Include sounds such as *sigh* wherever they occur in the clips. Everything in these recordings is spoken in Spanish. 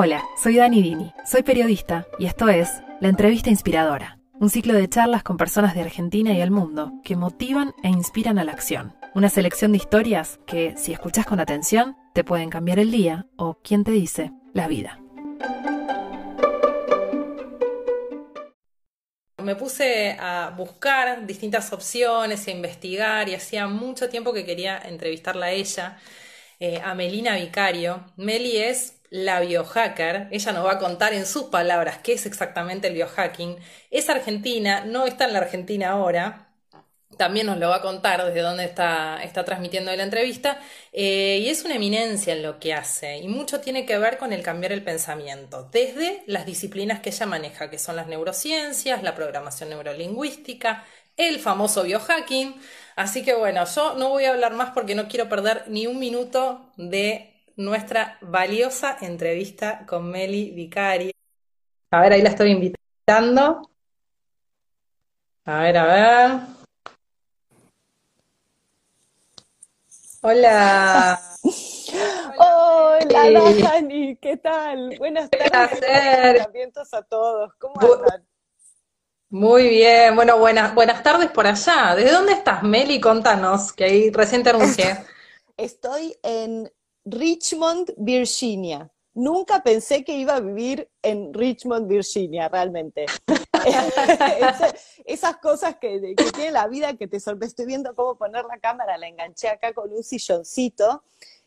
Hola, soy Dani Dini, soy periodista y esto es La Entrevista Inspiradora, un ciclo de charlas con personas de Argentina y el mundo que motivan e inspiran a la acción. Una selección de historias que, si escuchas con atención, te pueden cambiar el día o, quién te dice, la vida. Me puse a buscar distintas opciones, a investigar y hacía mucho tiempo que quería entrevistarla a ella, eh, a Melina Vicario. Meli es la biohacker, ella nos va a contar en sus palabras qué es exactamente el biohacking. Es argentina, no está en la Argentina ahora, también nos lo va a contar desde dónde está, está transmitiendo la entrevista, eh, y es una eminencia en lo que hace, y mucho tiene que ver con el cambiar el pensamiento, desde las disciplinas que ella maneja, que son las neurociencias, la programación neurolingüística, el famoso biohacking. Así que bueno, yo no voy a hablar más porque no quiero perder ni un minuto de nuestra valiosa entrevista con Meli Vicari. A ver, ahí la estoy invitando. A ver, a ver. Hola. *laughs* Hola, Dani, ¿qué tal? Buenas tardes. a todos. ¿Cómo andan? Muy bien, bueno, buenas, buenas tardes por allá. ¿De dónde estás, Meli? Contanos, que ahí recién te anuncié. *laughs* Estoy en Richmond, Virginia. Nunca pensé que iba a vivir en Richmond, Virginia, realmente. *laughs* esas cosas que, tiene la vida que te sorprende. Estoy viendo cómo poner la cámara, la enganché acá con un silloncito.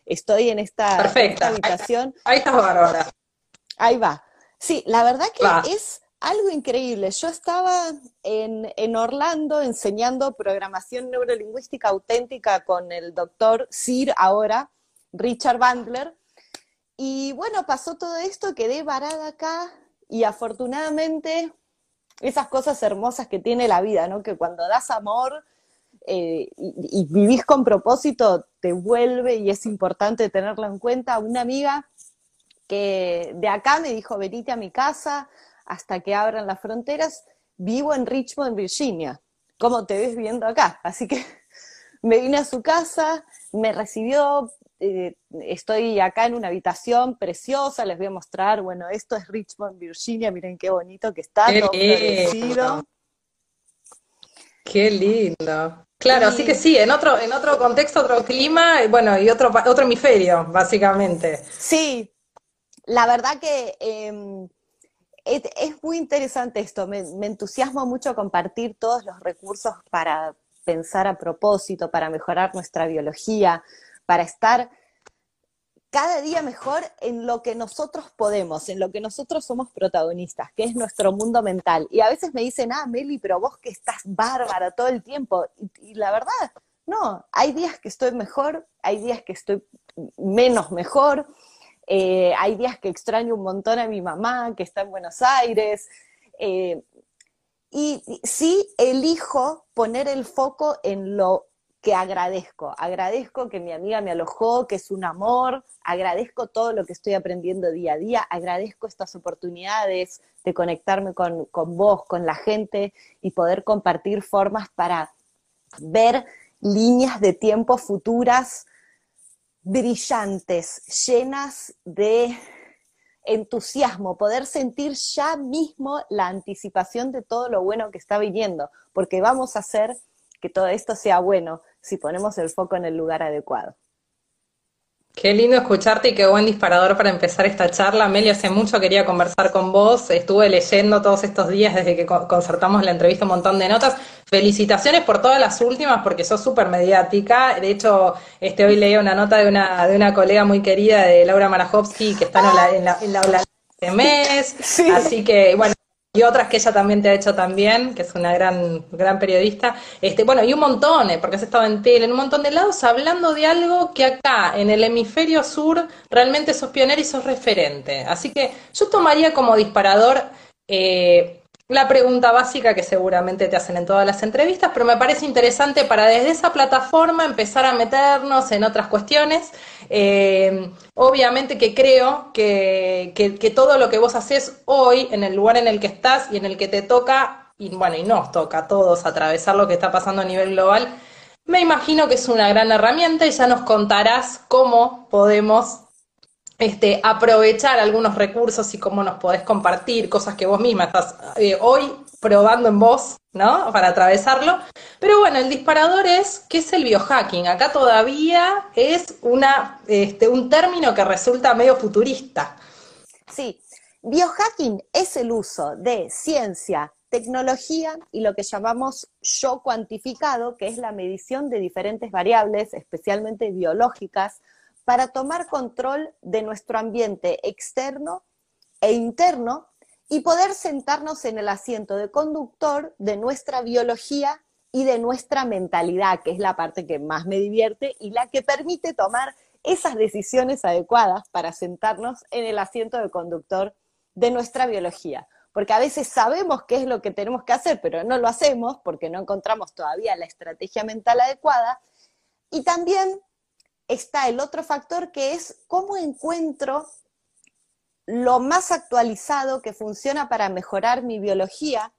Estoy en esta, habitación. Ahí, estás Bárbara. Ahí va. Sí, la verdad que es algo increíble. Yo estaba en, en, Orlando enseñando programación neurolingüística auténtica con el doctor Sir ahora, Richard Bandler. Y bueno, pasó todo esto, quedé varada acá y afortunadamente esas cosas hermosas que tiene la vida, ¿no? Que cuando das amor eh, y, vivís con propósito, te vuelve y es importante tenerlo en cuenta. Una amiga que de acá me dijo, venite a mi casa hasta que abran las fronteras. Vivo en Richmond, Virginia. ¿Cómo te ves viendo acá? Así que *laughs* me vine a su casa, me recibió, eh, estoy acá en una habitación preciosa, les voy a mostrar, bueno, esto es Richmond, Virginia, miren qué bonito que está, qué lindo. Qué lindo. Claro, así que sí, en otro, en otro contexto, otro clima, bueno, y otro, otro hemisferio, básicamente. Sí, la verdad que em, es, muy interesante esto, me, me entusiasma mucho compartir todos los recursos para pensar a propósito, para mejorar nuestra biología, para estar cada día mejor en lo que nosotros podemos, en lo que nosotros somos protagonistas, que es nuestro mundo mental. Y a veces me dicen, ah, Meli, pero vos que estás bárbara todo el tiempo. Y, la verdad, no, hay días que estoy mejor, hay días que estoy menos mejor, eh, hay días que extraño un montón a mi mamá, que está en Buenos Aires. Eh, y sí elijo poner el foco en lo que agradezco. Agradezco que mi amiga me alojó, que es un amor, agradezco todo lo que estoy aprendiendo día a día, agradezco estas oportunidades de conectarme con, vos, con la gente y poder compartir formas para ver líneas de tiempo futuras brillantes, llenas de entusiasmo, poder sentir ya mismo la anticipación de todo lo bueno que está viniendo, porque vamos a hacer que todo esto sea bueno si ponemos el foco en el lugar adecuado. Qué lindo escucharte y qué buen disparador para empezar esta charla. Amelia, hace mucho quería conversar con vos. Estuve leyendo todos estos días desde que concertamos la entrevista un montón de notas. Felicitaciones por todas las últimas porque sos súper mediática. De hecho, este, hoy leí una nota de una, de una colega muy querida de Laura Marajowski que está en la, en la, en la, este mes. Así que, bueno, y otras que ella también te ha hecho también, que es una gran, gran periodista. Este, bueno, y un montón, eh, porque has estado en tele, en un montón de lados, hablando de algo que acá, en el hemisferio sur, realmente sos pionero y sos referente. Así que yo tomaría como disparador eh, la pregunta básica que seguramente te hacen en todas las entrevistas, pero me parece interesante para desde esa plataforma empezar a meternos en otras cuestiones. Eh, obviamente que creo que, que, todo lo que vos haces hoy, en el lugar en el que estás y en el que te toca, y bueno, y nos toca a todos atravesar lo que está pasando a nivel global, me imagino que es una gran herramienta y ya nos contarás cómo podemos este, aprovechar algunos recursos y cómo nos podés compartir cosas que vos misma estás eh, hoy probando en vos, ¿no? Para atravesarlo. Pero bueno, el disparador es, ¿qué es el biohacking? Acá todavía es una, este, un término que resulta medio futurista. Sí, biohacking es el uso de ciencia, tecnología y lo que llamamos yo cuantificado, que es la medición de diferentes variables, especialmente biológicas, para tomar control de nuestro ambiente externo e interno y poder sentarnos en el asiento de conductor de nuestra biología y de nuestra mentalidad, que es la parte que más me divierte y la que permite tomar esas decisiones adecuadas para sentarnos en el asiento de conductor de nuestra biología. Porque a veces sabemos qué es lo que tenemos que hacer, pero no lo hacemos porque no encontramos todavía la estrategia mental adecuada. Y también está el otro factor que es cómo encuentro lo más actualizado que funciona para mejorar mi biología,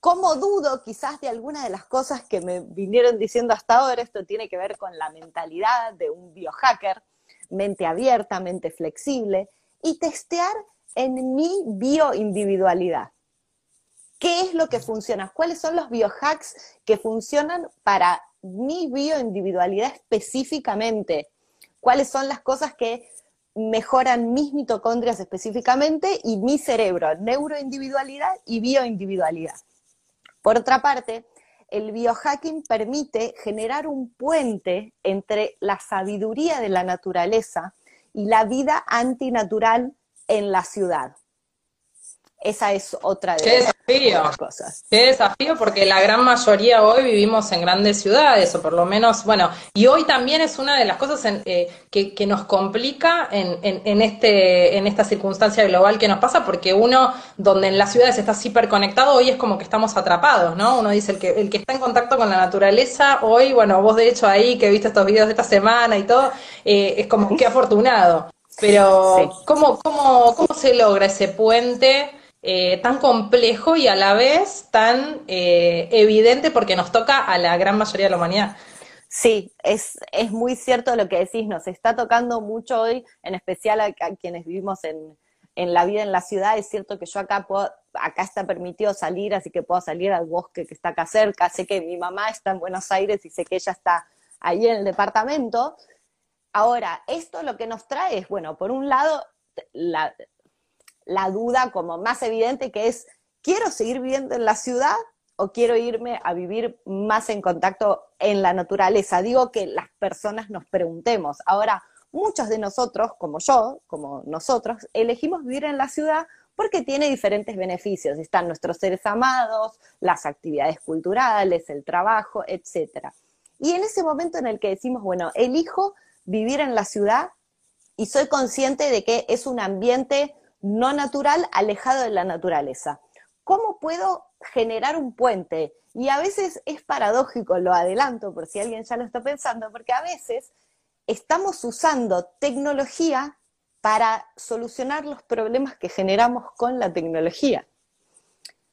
cómo dudo quizás de alguna de las cosas que me vinieron diciendo hasta ahora, esto tiene que ver con la mentalidad de un biohacker, mente abierta, mente flexible, y testear en mi bioindividualidad. ¿Qué es lo que funciona? ¿Cuáles son los biohacks que funcionan para mi bioindividualidad específicamente? ¿Cuáles son las cosas que mejoran mis mitocondrias específicamente y mi cerebro, neuroindividualidad y bioindividualidad. Por otra parte, el biohacking permite generar un puente entre la sabiduría de la naturaleza y la vida antinatural en la ciudad. Esa es otra de, las cosas. Qué desafío, porque la gran mayoría hoy vivimos en grandes ciudades, o por lo menos, bueno, y hoy también es una de las cosas eh, que, nos complica en, en, este, en esta circunstancia global que nos pasa, porque uno, donde en las ciudades está hiperconectado, hoy es como que estamos atrapados, ¿no? Uno dice, el que, el que está en contacto con la naturaleza, hoy, bueno, vos de hecho ahí que viste estos videos de esta semana y todo, eh, es como que afortunado. Pero, ¿cómo, cómo, ¿cómo se logra ese puente? Eh, tan complejo y a la vez tan eh, evidente porque nos toca a la gran mayoría de la humanidad. Sí, es, es muy cierto lo que decís, nos está tocando mucho hoy, en especial a, quienes vivimos en, en, la vida en la ciudad. Es cierto que yo acá puedo, acá está permitido salir, así que puedo salir al bosque que está acá cerca. Sé que mi mamá está en Buenos Aires y sé que ella está ahí en el departamento. Ahora, esto lo que nos trae es, bueno, por un lado, la, la duda como más evidente que es, ¿quiero seguir viviendo en la ciudad o quiero irme a vivir más en contacto en la naturaleza? Digo que las personas nos preguntemos. Ahora, muchos de nosotros, como yo, como nosotros, elegimos vivir en la ciudad porque tiene diferentes beneficios. Están nuestros seres amados, las actividades culturales, el trabajo, etc. Y en ese momento en el que decimos, bueno, elijo vivir en la ciudad y soy consciente de que es un ambiente no natural alejado de la naturaleza. ¿Cómo puedo generar un puente? Y a veces es paradójico, lo adelanto por si alguien ya lo está pensando, porque a veces estamos usando tecnología para solucionar los problemas que generamos con la tecnología.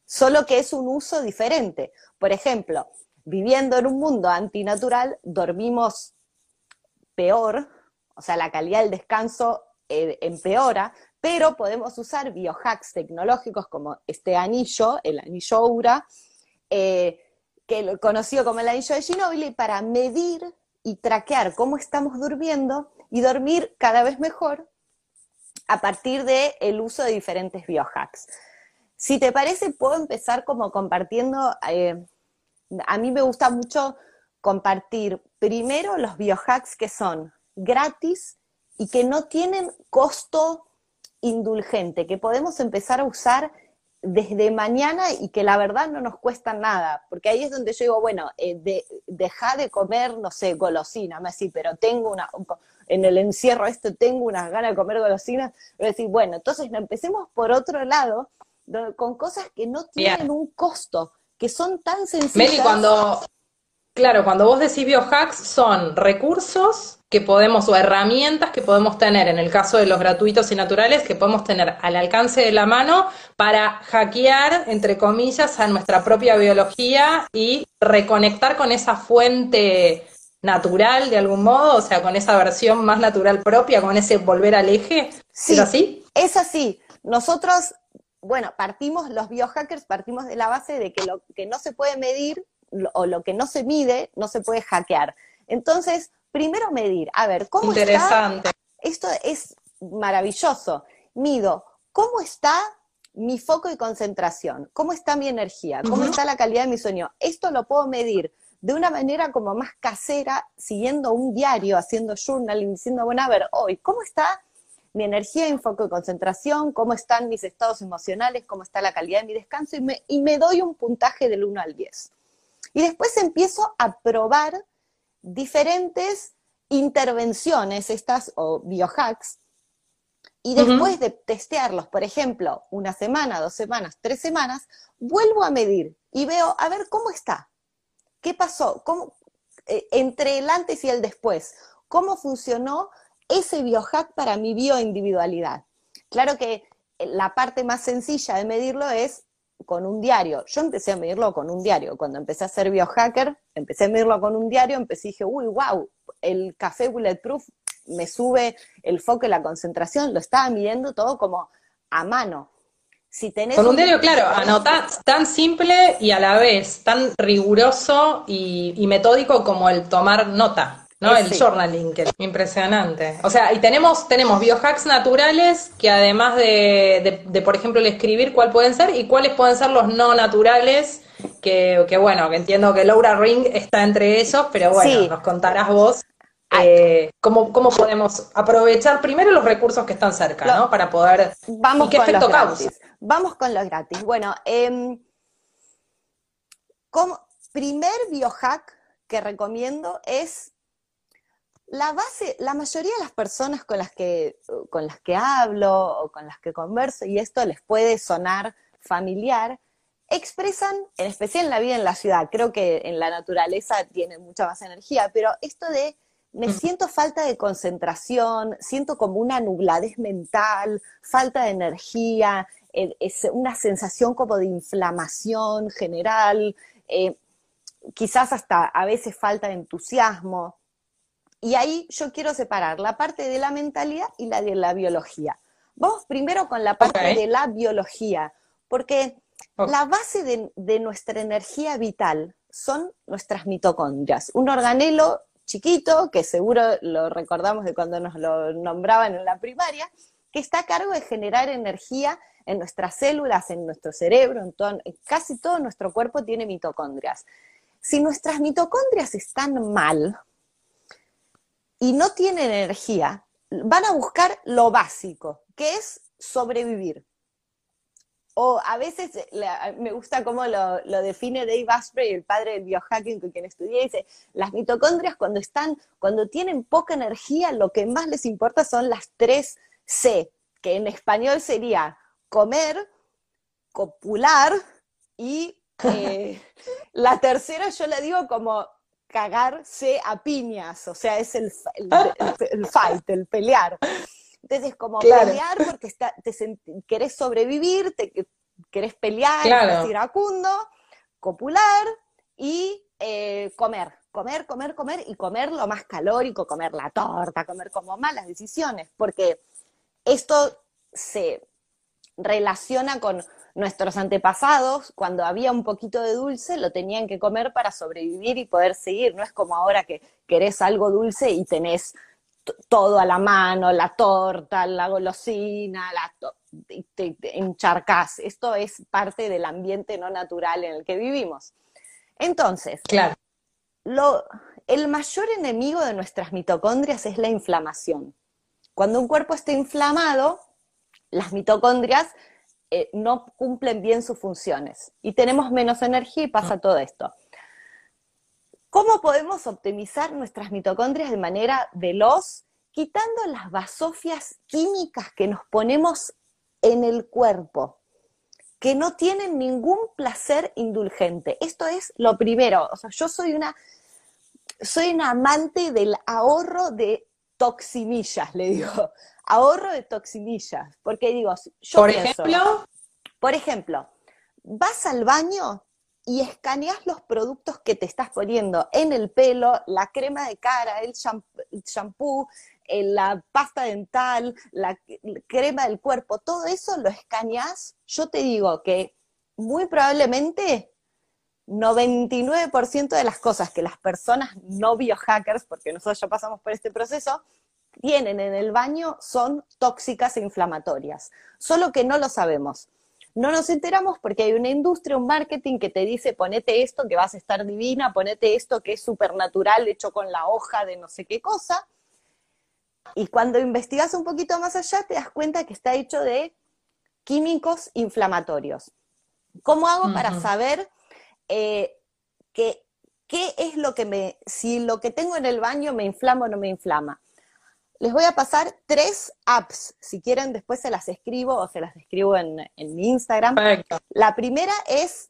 Solo que es un uso diferente. Por ejemplo, viviendo en un mundo antinatural, dormimos peor, o sea, la calidad del descanso eh, empeora, pero podemos usar biohacks tecnológicos como este anillo, el anillo Aura, eh, que conocido como el anillo de Ginobili, para medir y traquear cómo estamos durmiendo y dormir cada vez mejor a partir del uso de diferentes biohacks. Si te parece, puedo empezar como compartiendo, eh, a mí me gusta mucho compartir primero los biohacks que son gratis y que no tienen costo indulgente, que podemos empezar a usar desde mañana y que la verdad no nos cuesta nada, porque ahí es donde yo digo, bueno, eh, de, deja de comer, no sé, golosina, me decís, pero tengo una, en el encierro esto tengo unas ganas de comer golosinas, a decir, bueno, entonces empecemos por otro lado, con cosas que no tienen un costo, que son tan sencillas. cuando, claro, cuando vos decís biohacks, son recursos que podemos, o herramientas que podemos tener, en el caso de los gratuitos y naturales, que podemos tener al alcance de la mano para hackear, entre comillas, a nuestra propia biología y reconectar con esa fuente natural de algún modo, o sea, con esa versión más natural propia, con ese volver al eje. Sí, ¿Es así? Es así. Nosotros, bueno, partimos, los biohackers partimos de la base de que lo que no se puede medir o lo que no se mide no se puede hackear. Entonces, primero medir, a ver, ¿cómo Interesante. Esto es maravilloso. Mido, ¿cómo está mi foco y concentración? ¿Cómo está mi energía? ¿Cómo está la calidad de mi sueño? Esto lo puedo medir de una manera como más casera, siguiendo un diario, haciendo journaling, diciendo, bueno, a ver, hoy, ¿cómo está mi energía mi foco de concentración? ¿Cómo están mis estados emocionales? ¿Cómo está la calidad de mi descanso? Y me, y me doy un puntaje del 1 al 10. Y después empiezo a probar diferentes intervenciones, estas o biohacks, y después de testearlos, por ejemplo, una semana, dos semanas, tres semanas, vuelvo a medir y veo, a ver, ¿cómo está? ¿Qué pasó? ¿Cómo, eh, entre el antes y el después, ¿cómo funcionó ese biohack para mi bioindividualidad? Claro que la parte más sencilla de medirlo es con un diario. Yo empecé a medirlo con un diario. Cuando empecé a ser biohacker, empecé a medirlo con un diario, empecé y dije, uy, wow, el café Bulletproof me sube el foco y la concentración, lo estaba midiendo todo como a mano. Si tenés Con un diario, claro, anotás tan simple y a la vez tan riguroso y, metódico como el tomar nota, ¿no? el journaling, que es impresionante. O sea, y tenemos, tenemos biohacks naturales que además de, de, por ejemplo, el escribir, ¿cuál pueden ser? Y cuáles pueden ser los no naturales, que, que bueno, que entiendo que Laura Ring está entre ellos, pero bueno, nos contarás vos. Eh, ¿cómo, podemos aprovechar primero los recursos que están cerca, ¿no? Para poder... Vamos con los gratis. Vamos con los gratis. Bueno, eh, como primer biohack que recomiendo es la base, la mayoría de las personas con las que, con las que hablo o con las que converso, y esto les puede sonar familiar, expresan, en especial en la vida en la ciudad, creo que en la naturaleza tiene mucha más energía, pero esto de me mm. siento falta de concentración, siento como una nubladez mental, falta de energía, eh, es una sensación como de inflamación general, eh, quizás hasta a veces falta de entusiasmo. Y ahí yo quiero separar la parte de la mentalidad y la de la biología. Vamos primero con la parte de la biología, porque la base de, de, nuestra energía vital son nuestras mitocondrias, un organelo chiquito, que seguro lo recordamos de cuando nos lo nombraban en la primaria, que está a cargo de generar energía en nuestras células, en nuestro cerebro, en, casi todo nuestro cuerpo tiene mitocondrias. Si nuestras mitocondrias están mal y no tienen energía, van a buscar lo básico, que es sobrevivir. O a veces me gusta cómo lo, define Dave Asprey, el padre del biohacking con quien estudié, dice, las mitocondrias cuando están, cuando tienen poca energía, lo que más les importa son las tres C, que en español sería comer, copular y eh, *laughs* la tercera yo la digo como cagarse a piñas, o sea, es el, el fight, el pelear. Entonces, como pelear porque está, te querés sobrevivir, te querés pelear, claro. iracundo, copular y eh, comer, comer, comer, comer y comer lo más calórico, comer la torta, comer como malas decisiones, porque esto se relaciona con nuestros antepasados, cuando había un poquito de dulce, lo tenían que comer para sobrevivir y poder seguir. No es como ahora que querés algo dulce y tenés todo a la mano, la torta, la golosina, la te, encharcás. Esto es parte del ambiente no natural en el que vivimos. Entonces, claro. lo, el mayor enemigo de nuestras mitocondrias es la inflamación. Cuando un cuerpo está inflamado, las mitocondrias eh, no cumplen bien sus funciones y tenemos menos energía y pasa todo esto. ¿Cómo podemos optimizar nuestras mitocondrias de manera veloz, quitando las basofias químicas que nos ponemos en el cuerpo, que no tienen ningún placer indulgente? Esto es lo primero. O sea, yo soy una, soy una amante del ahorro de toxinillas, le digo. Ahorro de toxinillas. Porque digo, yo Por ejemplo. Por ejemplo, vas al baño y escaneas los productos que te estás poniendo en el pelo, la crema de cara, el shampoo, eh, la pasta dental, la crema del cuerpo, todo eso lo escaneas. Yo te digo que muy probablemente 99% de las cosas que las personas no biohackers, porque nosotros ya pasamos por este proceso, tienen en el baño son tóxicas e inflamatorias, solo que no lo sabemos. No nos enteramos porque hay una industria, un marketing que te dice ponete esto que vas a estar divina, ponete esto que es supernatural hecho con la hoja de no sé qué cosa. Y cuando investigas un poquito más allá te das cuenta que está hecho de químicos inflamatorios. ¿Cómo hago para saber eh, qué es lo que me, si lo que tengo en el baño me inflama o no me inflama? Les voy a pasar tres apps. Si quieren, después se las escribo o se las escribo en, mi Instagram. La primera es,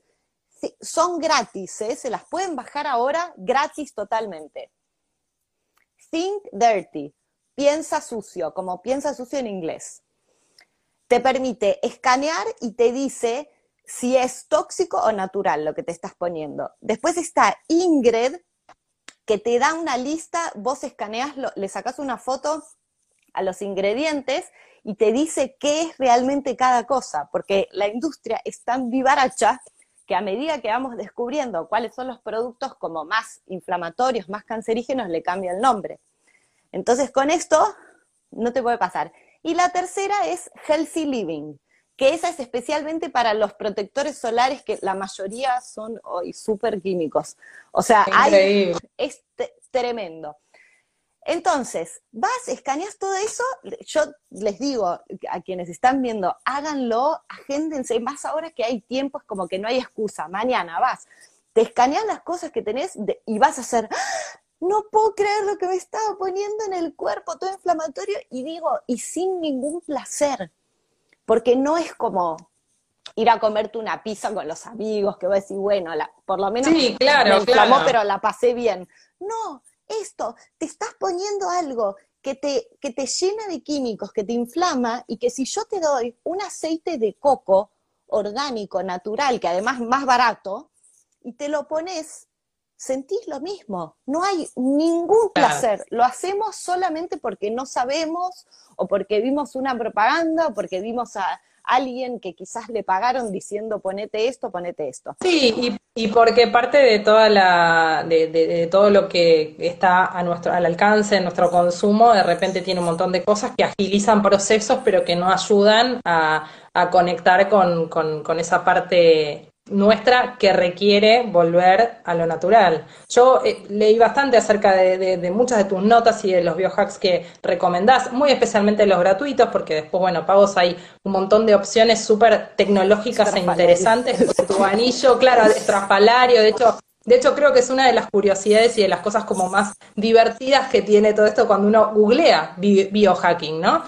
son gratis, ¿eh? se las pueden bajar ahora gratis totalmente. Think Dirty, piensa sucio, como piensa sucio en inglés. Te permite escanear y te dice si es tóxico o natural lo que te estás poniendo. Después está Ingrid, que te da una lista, vos escaneas, le sacas una foto a los ingredientes y te dice qué es realmente cada cosa, porque la industria es tan vivaracha que a medida que vamos descubriendo cuáles son los productos como más inflamatorios, más cancerígenos, le cambia el nombre. Entonces con esto no te puede pasar. Y la tercera es Healthy Living, que esa es especialmente para los protectores solares, que la mayoría son hoy súper químicos. O sea, es tremendo. Entonces, vas, escaneas todo eso, yo les digo a quienes están viendo, háganlo, agéndense, más ahora que hay tiempos como que no hay excusa, mañana vas, te escaneas las cosas que tenés y vas a hacer, ¡Ah! no puedo creer lo que me estaba poniendo en el cuerpo, todo inflamatorio, y digo, y sin ningún placer, porque no es como ir a comerte una pizza con los amigos, que voy a decir, bueno, por lo menos sí, claro, me inflamó, pero la pasé bien. No, esto, te estás poniendo algo que te, que te llena de químicos, que te inflama, y que si yo te doy un aceite de coco orgánico, natural, que además es más barato, y te lo pones, sentís lo mismo. No hay ningún placer. Lo hacemos solamente porque no sabemos o porque vimos una propaganda o porque vimos a alguien que quizás le pagaron diciendo ponete esto, ponete esto. Sí, y, porque parte de toda la, de, todo lo que está a nuestro, al alcance de nuestro consumo, de repente tiene un montón de cosas que agilizan procesos, pero que no ayudan a, conectar con, con esa parte nuestra que requiere volver a lo natural. Yo eh, leí bastante acerca de, muchas de tus notas y de los biohacks que recomendás, muy especialmente los gratuitos, porque después, bueno, pagos hay un montón de opciones súper tecnológicas e interesantes. tu *laughs* anillo, claro, estrafalario, de hecho, de hecho, creo que es una de las curiosidades y de las cosas como más divertidas que tiene todo esto cuando uno googlea biohacking, ¿no?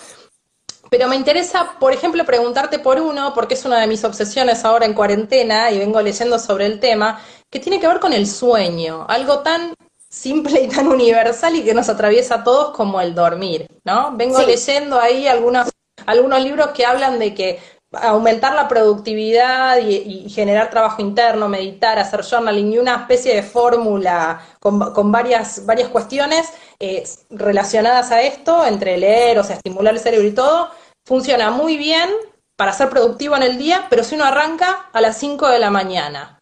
Pero me interesa, por ejemplo, preguntarte por uno, porque es una de mis obsesiones ahora en cuarentena y vengo leyendo sobre el tema, que tiene que ver con el sueño, algo tan simple y tan universal y que nos atraviesa a todos como el dormir, ¿no? Vengo leyendo ahí algunos, algunos libros que hablan de que aumentar la productividad y, generar trabajo interno, meditar, hacer journaling y una especie de fórmula con, varias, varias cuestiones eh, relacionadas a esto, entre leer, o sea, estimular el cerebro y todo, funciona muy bien para ser productivo en el día, pero si uno arranca a las 5 de la mañana,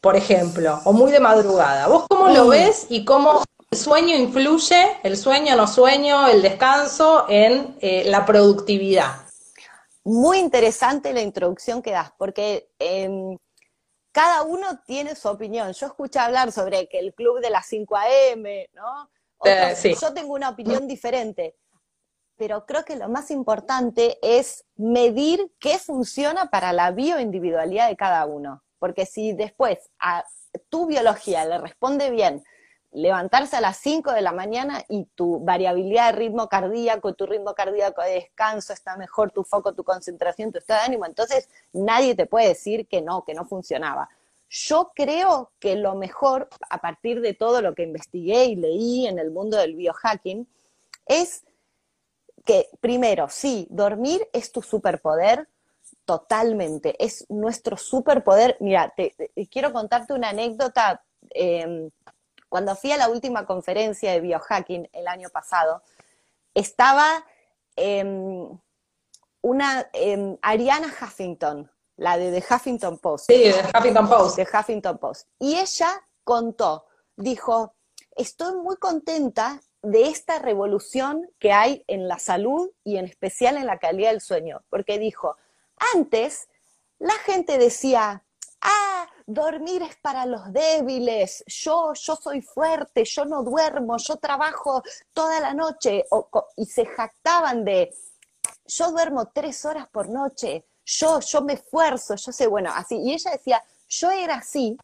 por ejemplo, o muy de madrugada, ¿vos cómo lo ves y cómo el sueño influye, el sueño, no sueño, el descanso en eh, la productividad? Muy interesante la introducción que das, porque em, cada uno tiene su opinión. Yo escuché hablar sobre que el club de las 5 a.m., ¿no? Eh, yo tengo una opinión diferente pero creo que lo más importante es medir qué funciona para la bioindividualidad de cada uno. Porque si después a tu biología le responde bien levantarse a las 5 de la mañana y tu variabilidad de ritmo cardíaco, tu ritmo cardíaco de descanso está mejor, tu foco, tu concentración, tu estado de ánimo, entonces nadie te puede decir que no, que no funcionaba. Yo creo que lo mejor, a partir de todo lo que investigué y leí en el mundo del biohacking, es que primero, sí, dormir es tu superpoder, totalmente. Es nuestro superpoder. Mira, te, quiero contarte una anécdota. Em, cuando fui a la última conferencia de biohacking el año pasado, estaba em, una em, Ariana Huffington, la de The Huffington Post. Sí, de Huffington Post. De Huffington Post. Y ella contó, dijo, estoy muy contenta de esta revolución que hay en la salud y en especial en la calidad del sueño, porque dijo, antes, la gente decía, ah, dormir es para los débiles, yo, yo soy fuerte, yo no duermo, yo trabajo toda la noche, y se jactaban de, yo duermo tres horas por noche, yo, yo me esfuerzo, yo sé, bueno, así, y ella decía, yo era así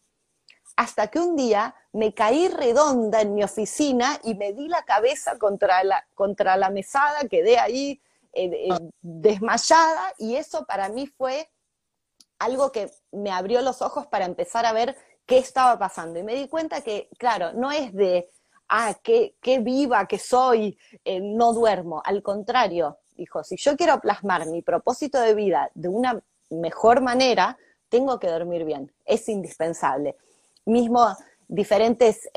hasta que un día me caí redonda en mi oficina y me di la cabeza contra la, contra la mesada, quedé ahí eh, eh, desmayada y eso para mí fue algo que me abrió los ojos para empezar a ver qué estaba pasando. Y me di cuenta que, claro, no es de, ah, qué, qué viva que soy, eh, no duermo. Al contrario, dijo, si yo quiero plasmar mi propósito de vida de una mejor manera, tengo que dormir bien, es indispensable. Mismo diferentes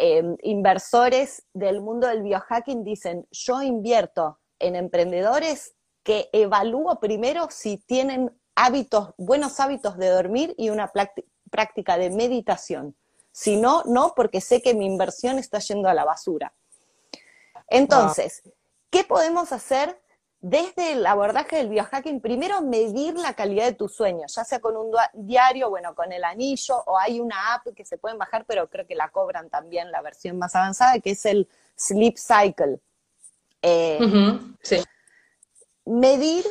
inversores del mundo del biohacking dicen, yo invierto en emprendedores que evalúo primero si tienen hábitos, buenos hábitos de dormir y una práctica de meditación. Si no, no, porque sé que mi inversión está yendo a la basura. Entonces, ¿qué podemos hacer desde el abordaje del biohacking? Primero, medir la calidad de tu sueño, ya sea con un diario, bueno, con el anillo, o hay una app que se pueden bajar, pero creo que la cobran también la versión más avanzada, que es el Sleep Cycle. Eh, sí medir,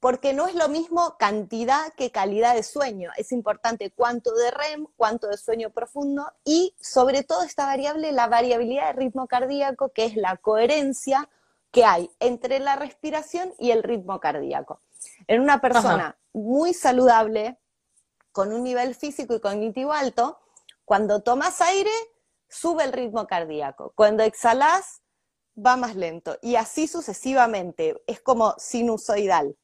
porque no es lo mismo cantidad que calidad de sueño. Es importante cuánto de REM, cuánto de sueño profundo y sobre todo esta variable, la variabilidad de ritmo cardíaco, que es la coherencia que hay entre la respiración y el ritmo cardíaco. En una persona muy saludable, con un nivel físico y cognitivo alto, cuando tomas aire, sube el ritmo cardíaco. Cuando exhalas, va más lento y así sucesivamente, es como sinusoidal.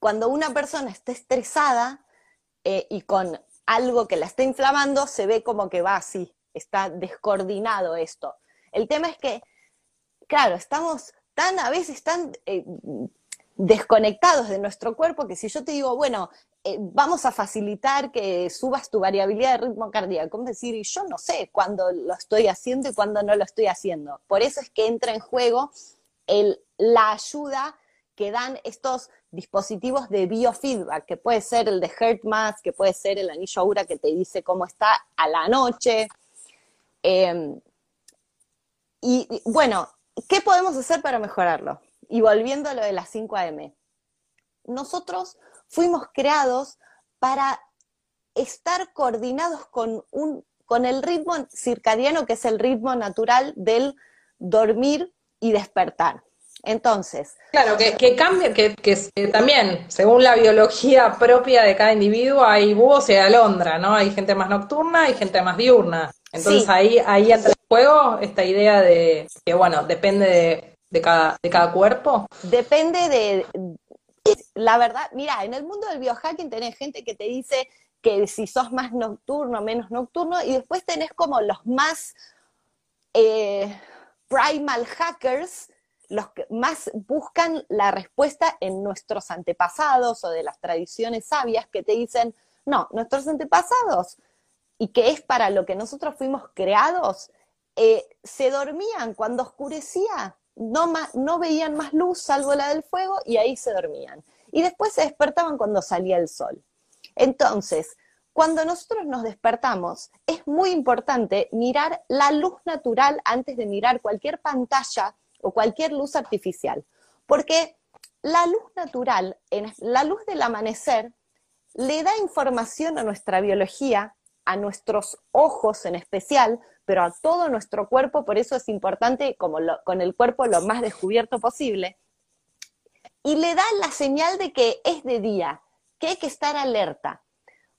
Cuando una persona está estresada eh, y con algo que la está inflamando, se ve como que va así, está descoordinado esto. El tema es que, claro, estamos tan, a veces tan eh, desconectados de nuestro cuerpo que si yo te digo, bueno, eh, vamos a facilitar que subas tu variabilidad de ritmo cardíaco. Es decir, yo no sé cuándo lo estoy haciendo y cuándo no lo estoy haciendo. Por eso es que entra en juego la ayuda que dan estos dispositivos de biofeedback, que puede ser el de HeartMath, que puede ser el anillo Aura que te dice cómo está a la noche. Em, y bueno, ¿qué podemos hacer para mejorarlo? Y volviendo a lo de las 5 AM. Nosotros fuimos creados para estar coordinados con, un, con el ritmo circadiano, que es el ritmo natural del dormir y despertar. Entonces. Claro, que, cambia, que, también, según la biología propia de cada individuo, hay búhos y hay alondra, ¿no? Hay gente más nocturna y gente más diurna. Entonces ahí, ahí entra en juego esta idea de que, bueno, depende de, de, cada, de cada cuerpo. Depende de, la verdad, mira, en el mundo del biohacking tenés gente que te dice que si sos más nocturno, menos nocturno, y después tenés como los más eh, primal hackers, los que más buscan la respuesta en nuestros antepasados o de las tradiciones sabias que te dicen, no, nuestros antepasados, y que es para lo que nosotros fuimos creados, eh, se dormían cuando oscurecía, no, no veían más luz salvo la del fuego y ahí se dormían. Y después se despertaban cuando salía el sol. Entonces, cuando nosotros nos despertamos, es muy importante mirar la luz natural antes de mirar cualquier pantalla o cualquier luz artificial, porque la luz natural, la luz del amanecer, le da información a nuestra biología, a nuestros ojos en especial, pero a todo nuestro cuerpo, por eso es importante como con el cuerpo lo más descubierto posible, y le da la señal de que es de día, que hay que estar alerta.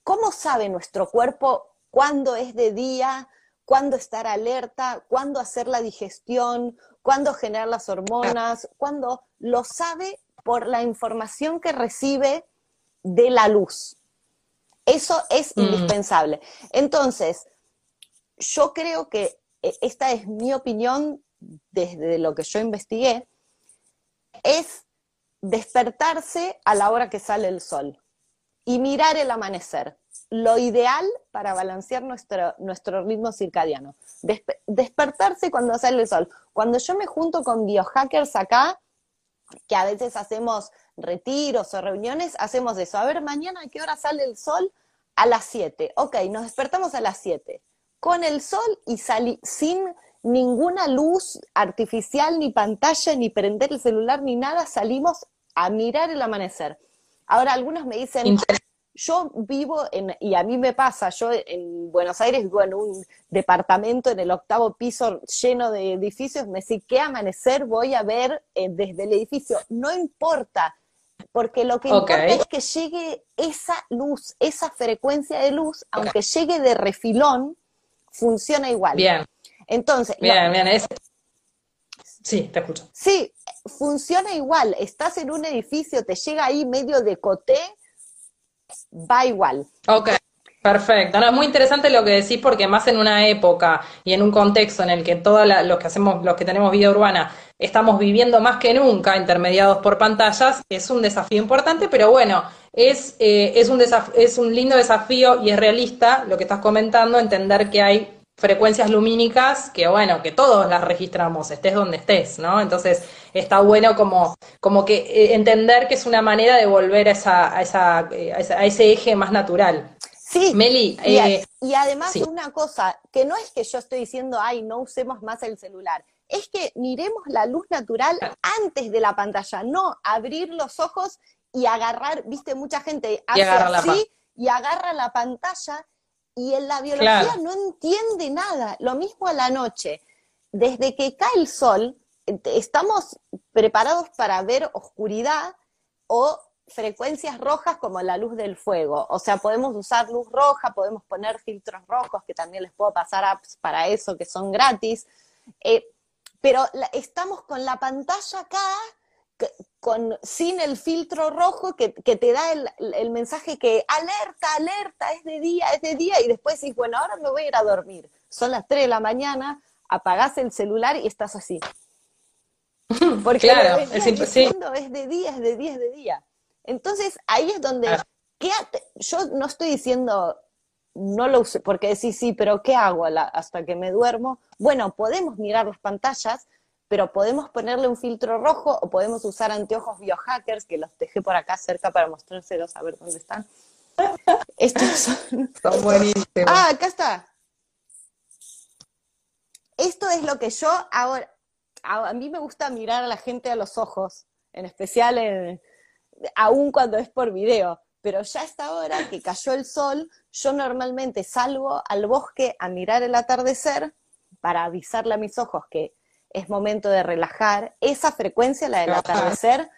¿Cómo sabe nuestro cuerpo cuándo es de día, cuándo estar alerta, cuándo hacer la digestión, cuándo generar las hormonas, cuándo lo sabe por la información que recibe de la luz. Eso es Mm. indispensable. Entonces, yo creo que eh, esta es mi opinión desde lo que yo investigué, es despertarse a la hora que sale el sol y mirar el amanecer. Lo ideal para balancear nuestro, nuestro ritmo circadiano. Despe- despertarse cuando sale el sol. Cuando yo me junto con biohackers acá, que a veces hacemos retiros o reuniones, hacemos eso. A ver, mañana a qué hora sale el sol? A las 7. Ok, nos despertamos a las 7. Con el sol y salí sin ninguna luz artificial, ni pantalla, ni prender el celular, ni nada, salimos a mirar el amanecer. Ahora, algunos me dicen, yo vivo en, y a mí me pasa, yo en Buenos Aires vivo en un departamento en el octavo piso lleno de edificios, me decís, ¿qué amanecer voy a ver eh, desde el edificio? No importa, porque lo que importa es que llegue esa luz, esa frecuencia de luz, aunque llegue de refilón, funciona igual. Bien, Entonces, lo- bien, bien. es- Sí, te escucho. Sí, funciona igual. Estás en un edificio, te llega ahí medio de coté, va igual. Ok, perfecto. No, es muy interesante lo que decís porque más en una época y en un contexto en el que todos los que hacemos, los que tenemos vida urbana, estamos viviendo más que nunca intermediados por pantallas, es un desafío importante, pero bueno, es, eh, es un desaf- es un lindo desafío y es realista lo que estás comentando, entender que hay frecuencias lumínicas que bueno, que todos las registramos, estés donde estés, ¿no? Entonces está bueno como, como que eh, entender que es una manera de volver a esa, a esa, eh, a ese eje más natural. Sí, Meli, y, eh, y además sí. una cosa, que no es que yo estoy diciendo, ay, no usemos más el celular, es que miremos la luz natural antes de la pantalla, no abrir los ojos y agarrar, viste, mucha gente hace agarra la así y agarra la pantalla y en la biología Claro. no entiende nada. Lo mismo a la noche. Desde que cae el sol, eh, estamos preparados para ver oscuridad o frecuencias rojas como la luz del fuego. O sea, podemos usar luz roja, podemos poner filtros rojos, que también les puedo pasar apps para eso, que son gratis. Eh, pero la- estamos con la pantalla acá, con, sin el filtro rojo que, que te da el, el mensaje que alerta, alerta, es de día, es de día, y después dices, bueno, ahora me voy a ir a dormir. Son las 3 de la mañana, apagás el celular y estás así. *laughs* Porque Claro, es sí. de día, es de día, es de día. Entonces ahí es donde yo no estoy diciendo no lo use, porque decís sí, pero ¿qué hago hasta que me duermo? Bueno, podemos mirar las pantallas, pero podemos ponerle un filtro rojo o podemos usar anteojos biohackers, que los dejé por acá cerca para mostrárselos a ver dónde están. *laughs* Estos son... Son buenísimos. Ah, acá está. Esto es lo que yo ahora, a, a mí me gusta mirar a la gente a los ojos, en especial en- aún cuando es por video, pero ya a esta hora que cayó el sol, yo normalmente salgo al bosque a mirar el atardecer para avisarle a mis ojos que es momento de relajar. Esa frecuencia, la del atardecer,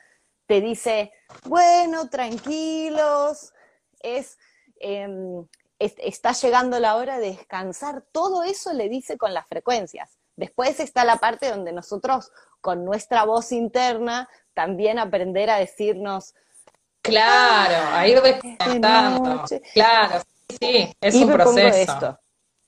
te dice, bueno, tranquilos, es, em, es- está llegando la hora de descansar. Todo eso le dice con las frecuencias. Después está la parte donde nosotros, con nuestra voz interna, también aprender a decirnos, Claro, a ir desconectando. Claro, sí, sí, es y un me pongo proceso. esto.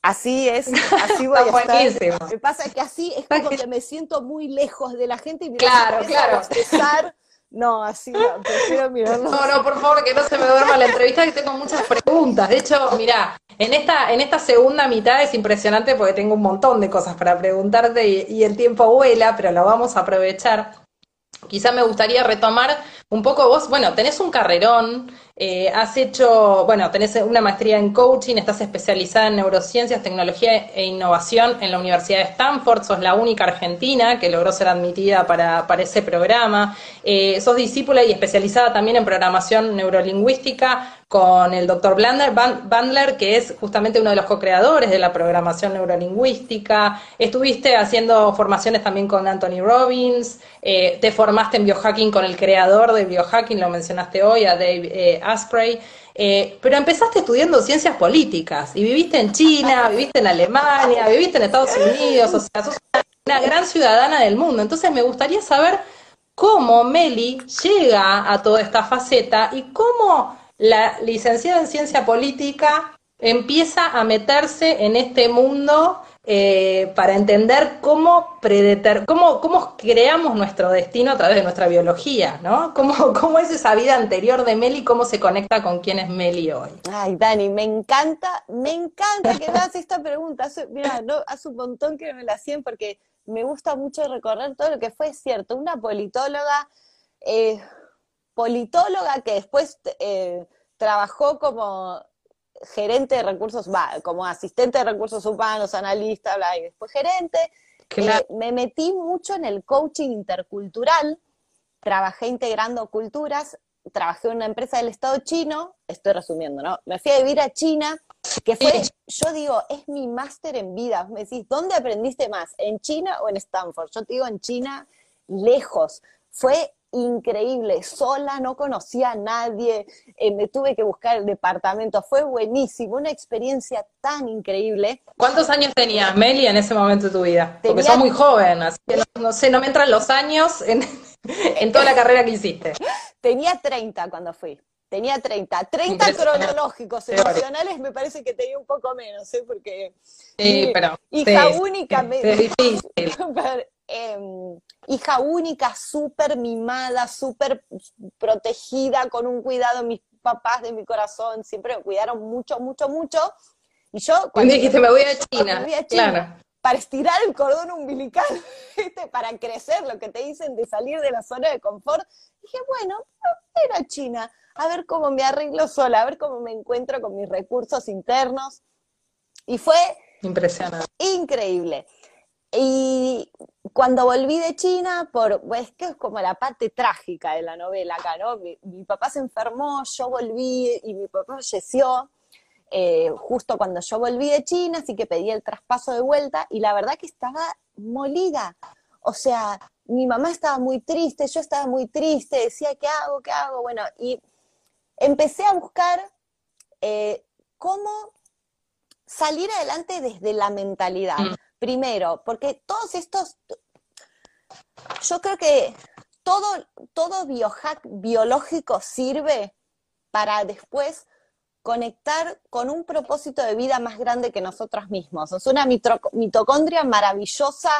Así es, *laughs* así voy a estar. buenísimo. Me pasa que así es como que- que me siento muy lejos de la gente y me Claro, a claro. bostezar. No, así no, prefiero mirarlo. No, no, por favor, que no se me duerma la entrevista, que tengo muchas preguntas. De hecho, mira, en esta, en esta segunda mitad es impresionante porque tengo un montón de cosas para preguntarte y, y el tiempo vuela, pero lo vamos a aprovechar. Quizá me gustaría retomar un poco vos, bueno, tenés un carrerón, eh, has hecho, bueno, tenés una maestría en coaching, estás especializada en neurociencias, tecnología e innovación en la Universidad de Stanford, sos la única argentina que logró ser admitida para, para ese programa, eh, sos discípula y especializada también en programación neurolingüística con el doctor Bandler, que es justamente uno de los co-creadores de la programación neurolingüística. Estuviste haciendo formaciones también con Anthony Robbins, eh, te formaste en biohacking con el creador de biohacking, lo mencionaste hoy, a Dave eh, Asprey. Eh, pero empezaste estudiando ciencias políticas y viviste en China, *laughs* viviste en Alemania, viviste en Estados Unidos, o sea, sos una, una gran ciudadana del mundo. Entonces me gustaría saber cómo Meli llega a toda esta faceta y cómo la licenciada en ciencia política empieza a meterse en este mundo eh, para entender cómo, predeter cómo, cómo creamos nuestro destino a través de nuestra biología, ¿no? Cómo, cómo es esa vida anterior de Meli, cómo se conecta con quién es Meli hoy. Ay, Dani, me encanta, me encanta que me hagas esta pregunta. mira, no, hace un montón que me la hacían porque me gusta mucho recorrer todo lo que fue cierto. Una politóloga, eh, politóloga que después eh, trabajó como gerente de recursos, como asistente de recursos humanos, analista, bla, y después gerente. Eh, me metí mucho en el coaching intercultural, trabajé integrando culturas, trabajé en una empresa del Estado chino, estoy resumiendo, ¿no? Me fui a vivir a China, que fue, yo digo, es mi máster en vida. Me decís, ¿dónde aprendiste más? ¿En China o en Stanford? Yo te digo, en China, lejos. Fue increíble, sola, no conocía a nadie, eh, me tuve que buscar el departamento, fue buenísimo, una experiencia tan increíble. ¿Cuántos años tenías, Meli, en ese momento de tu vida? Porque sos muy joven, así que no, sé, no me entran los años en, *laughs* en toda la carrera que hiciste. Tenía 30 cuando fui. Tenía 30, 30 cronológicos, emocionales me parece que tenía un poco menos, ¿eh? porque sí, pero, hija única, me, es difícil. *laughs* Em, hija única, súper mimada, súper protegida, con un cuidado, mis papás de mi corazón siempre me cuidaron mucho, mucho, mucho. Y yo... Cuando dijiste, me voy a China, claro. Para estirar el cordón umbilical, *laughs* para crecer, lo que te dicen de salir de la zona de confort, dije, bueno, era China, a ver cómo me arreglo sola, a ver cómo me encuentro con mis recursos internos. Y fue Impresionante. increíble. Y cuando volví de China, por, es que es como la parte trágica de la novela acá, ¿no? Mi, papá se enfermó, yo volví y mi papá falleció eh, justo cuando yo volví de China, así que pedí el traspaso de vuelta y la verdad que estaba molida. O sea, mi mamá estaba muy triste, yo estaba muy triste, decía, ¿qué hago? ¿Qué hago? Bueno, y empecé a buscar eh, cómo salir adelante desde la mentalidad. Primero, porque todos estos, yo creo que todo, todo biohack biológico sirve para después conectar con un propósito de vida más grande que nosotros mismos. Es una mitocondria maravillosa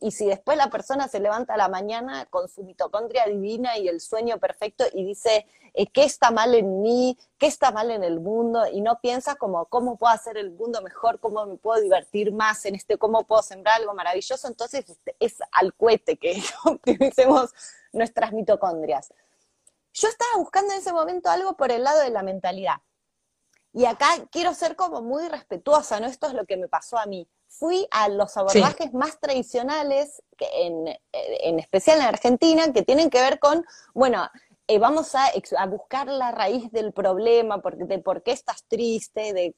y si después la persona se levanta a la mañana con su mitocondria divina y el sueño perfecto y dice, eh, ¿qué está mal en mí? ¿Qué está mal en el mundo? Y no piensa como, ¿cómo puedo hacer el mundo mejor? ¿Cómo me puedo divertir más en este? ¿Cómo puedo sembrar algo maravilloso? Entonces este, es al cohete que *laughs* optimicemos nuestras mitocondrias. Yo estaba buscando en ese momento algo por el lado de la mentalidad. Y acá quiero ser como muy respetuosa, ¿no? Esto es lo que me pasó a mí fui a los abordajes más tradicionales, en, especial en Argentina, que tienen que ver con, bueno, eh, vamos a, buscar la raíz del problema, de por qué estás triste, de,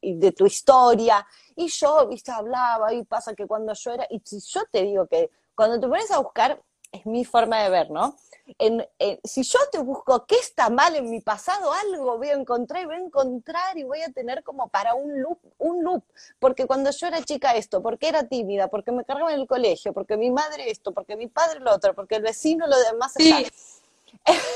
de tu historia. Y yo, viste, hablaba, y pasa que cuando yo era, y si yo te digo que cuando te pones a buscar, es mi forma de ver, ¿no? En, si yo te busco qué está mal en mi pasado, algo voy a encontrar y voy a encontrar y voy a tener como para un loop, un loop, porque cuando yo era chica esto, porque era tímida, porque me cargaba en el colegio, porque mi madre esto, porque mi padre lo otro, porque el vecino lo demás. Sí.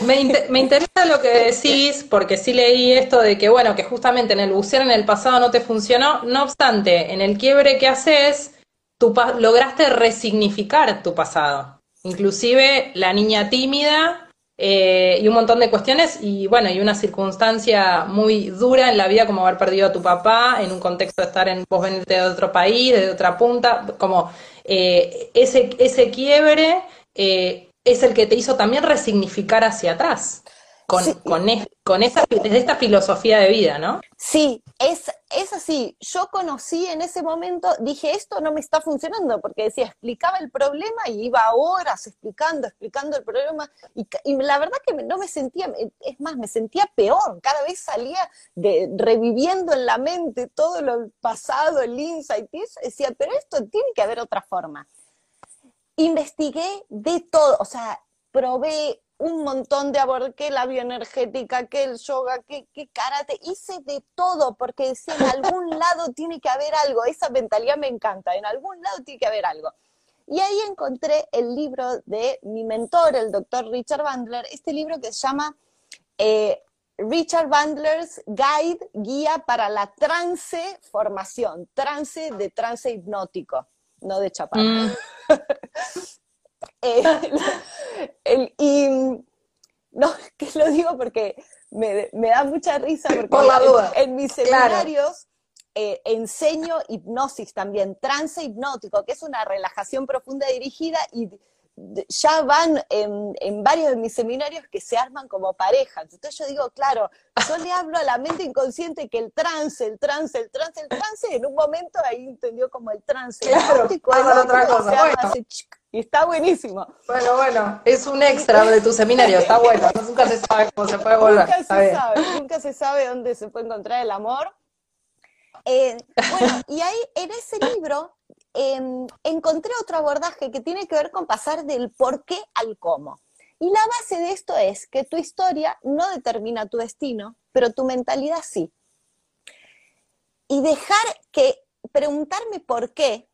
Me, me, interesa lo que decís, porque sí leí esto de que, bueno, que justamente en el bucear en el pasado no te funcionó, no obstante, en el quiebre que haces, lograste resignificar tu pasado inclusive la niña tímida eh, y un montón de cuestiones y bueno, y una circunstancia muy dura en la vida como haber perdido a tu papá en un contexto de estar en vos de otro país, de otra punta, como eh, ese, ese quiebre eh, es el que te hizo también resignificar hacia atrás con, con, con esa, desde esta filosofía de vida, ¿no? Sí, es, es así. Yo conocí en ese momento, dije, esto no me está funcionando, porque decía, explicaba el problema y iba horas explicando, explicando el problema, y, la verdad que no me sentía, es más, me sentía peor, cada vez salía de, reviviendo en la mente todo lo pasado, el insight, y eso, decía, pero esto tiene que haber otra forma. Investigué de todo, o sea, probé un montón de abor, que la bioenergética, que el yoga, que, que karate, hice de todo, porque decía, en algún *laughs* lado tiene que haber algo, esa mentalidad me encanta, en algún lado tiene que haber algo. Y ahí encontré el libro de mi mentor, el doctor Richard Bandler, este libro que se llama eh, Richard Bandler's Guide, guía para la trance formación, trance de trance hipnótico, no de chapar. Mm. *laughs* Eh, *laughs* y no, que lo digo porque me, da mucha risa, porque Por la duda. En, mis seminarios eh, enseño hipnosis también, trance hipnótico, que es una relajación profunda dirigida y ya van en, varios de mis seminarios que se arman como parejas. Entonces yo digo, claro, yo le hablo a la mente inconsciente que el trance, el trance, el trance, el trance, en un momento ahí entendió como el trance. Claro, otra cosa. y está buenísimo. Bueno, bueno, es un extra de tu seminario, está bueno, nunca se sabe cómo se puede volver. Nunca se sabe, nunca se sabe dónde se puede encontrar el amor. Eh, bueno, y ahí en ese libro Em, encontré otro abordaje que tiene que ver con pasar del por qué al cómo. Y la base de esto es que tu historia no determina tu destino, pero tu mentalidad sí. Y dejar que preguntarme por qué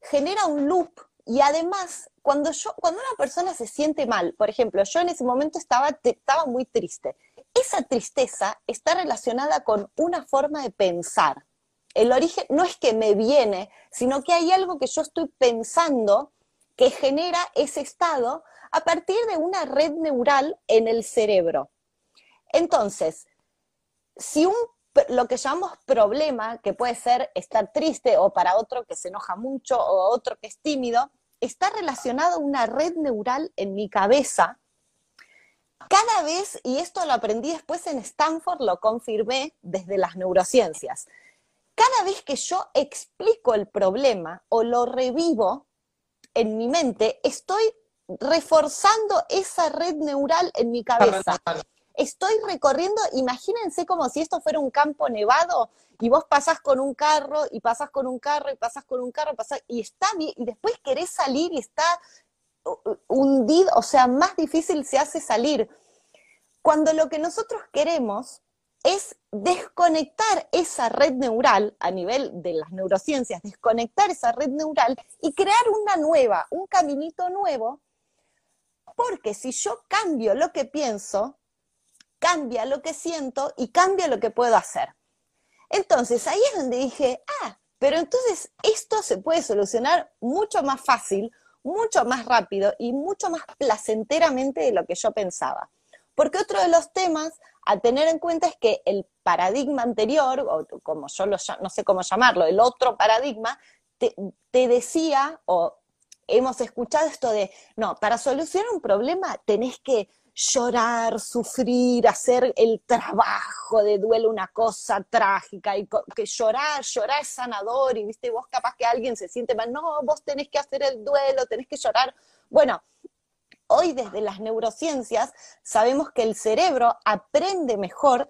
genera un loop y además cuando yo cuando una persona se siente mal, por ejemplo, yo en ese momento estaba estaba muy triste. Esa tristeza está relacionada con una forma de pensar el origen no es que me viene, sino que hay algo que yo estoy pensando que genera ese estado a partir de una red neural en el cerebro. Entonces, si un, lo que llamamos problema, que puede ser estar triste o para otro que se enoja mucho o otro que es tímido, está relacionado a una red neural en mi cabeza, cada vez, y esto lo aprendí después en Stanford, lo confirmé desde las neurociencias, cada vez que yo explico el problema o lo revivo en mi mente, estoy reforzando esa red neural en mi cabeza. Estoy recorriendo, imagínense como si esto fuera un campo nevado y vos pasás con un carro y pasás con un carro y pasás con un carro y está bien, y después querés salir y está hundido, o sea, más difícil se hace salir. Cuando lo que nosotros queremos es desconectar esa red neural a nivel de las neurociencias, desconectar esa red neural y crear una nueva, un caminito nuevo, porque si yo cambio lo que pienso, cambia lo que siento y cambia lo que puedo hacer. Entonces ahí es donde dije, ah, pero entonces esto se puede solucionar mucho más fácil, mucho más rápido y mucho más placenteramente de lo que yo pensaba. Porque otro de los temas a tener en cuenta es que el paradigma anterior, o como yo lo, no sé cómo llamarlo, el otro paradigma, te, decía, o hemos escuchado esto de, no, para solucionar un problema tenés que llorar, sufrir, hacer el trabajo de duelo una cosa trágica y que llorar, llorar es sanador y viste vos capaz que alguien se siente mal, no, vos tenés que hacer el duelo, tenés que llorar. Bueno, hoy desde las neurociencias sabemos que el cerebro aprende mejor,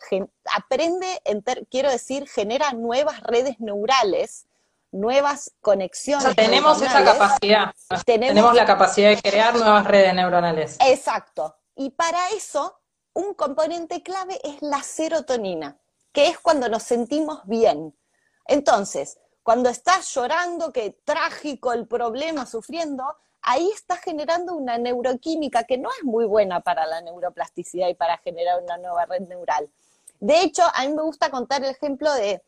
aprende, quiero decir, genera nuevas redes neurales, nuevas conexiones. tenemos esa capacidad. Tenemos, la capacidad de crear nuevas redes neuronales. Exacto. Y para eso, un componente clave es la serotonina, que es cuando nos sentimos bien. Entonces, cuando estás llorando, que trágico el problema, sufriendo, ahí está generando una neuroquímica que no es muy buena para la neuroplasticidad y para generar una nueva red neural. De hecho, a mí me gusta contar el ejemplo de,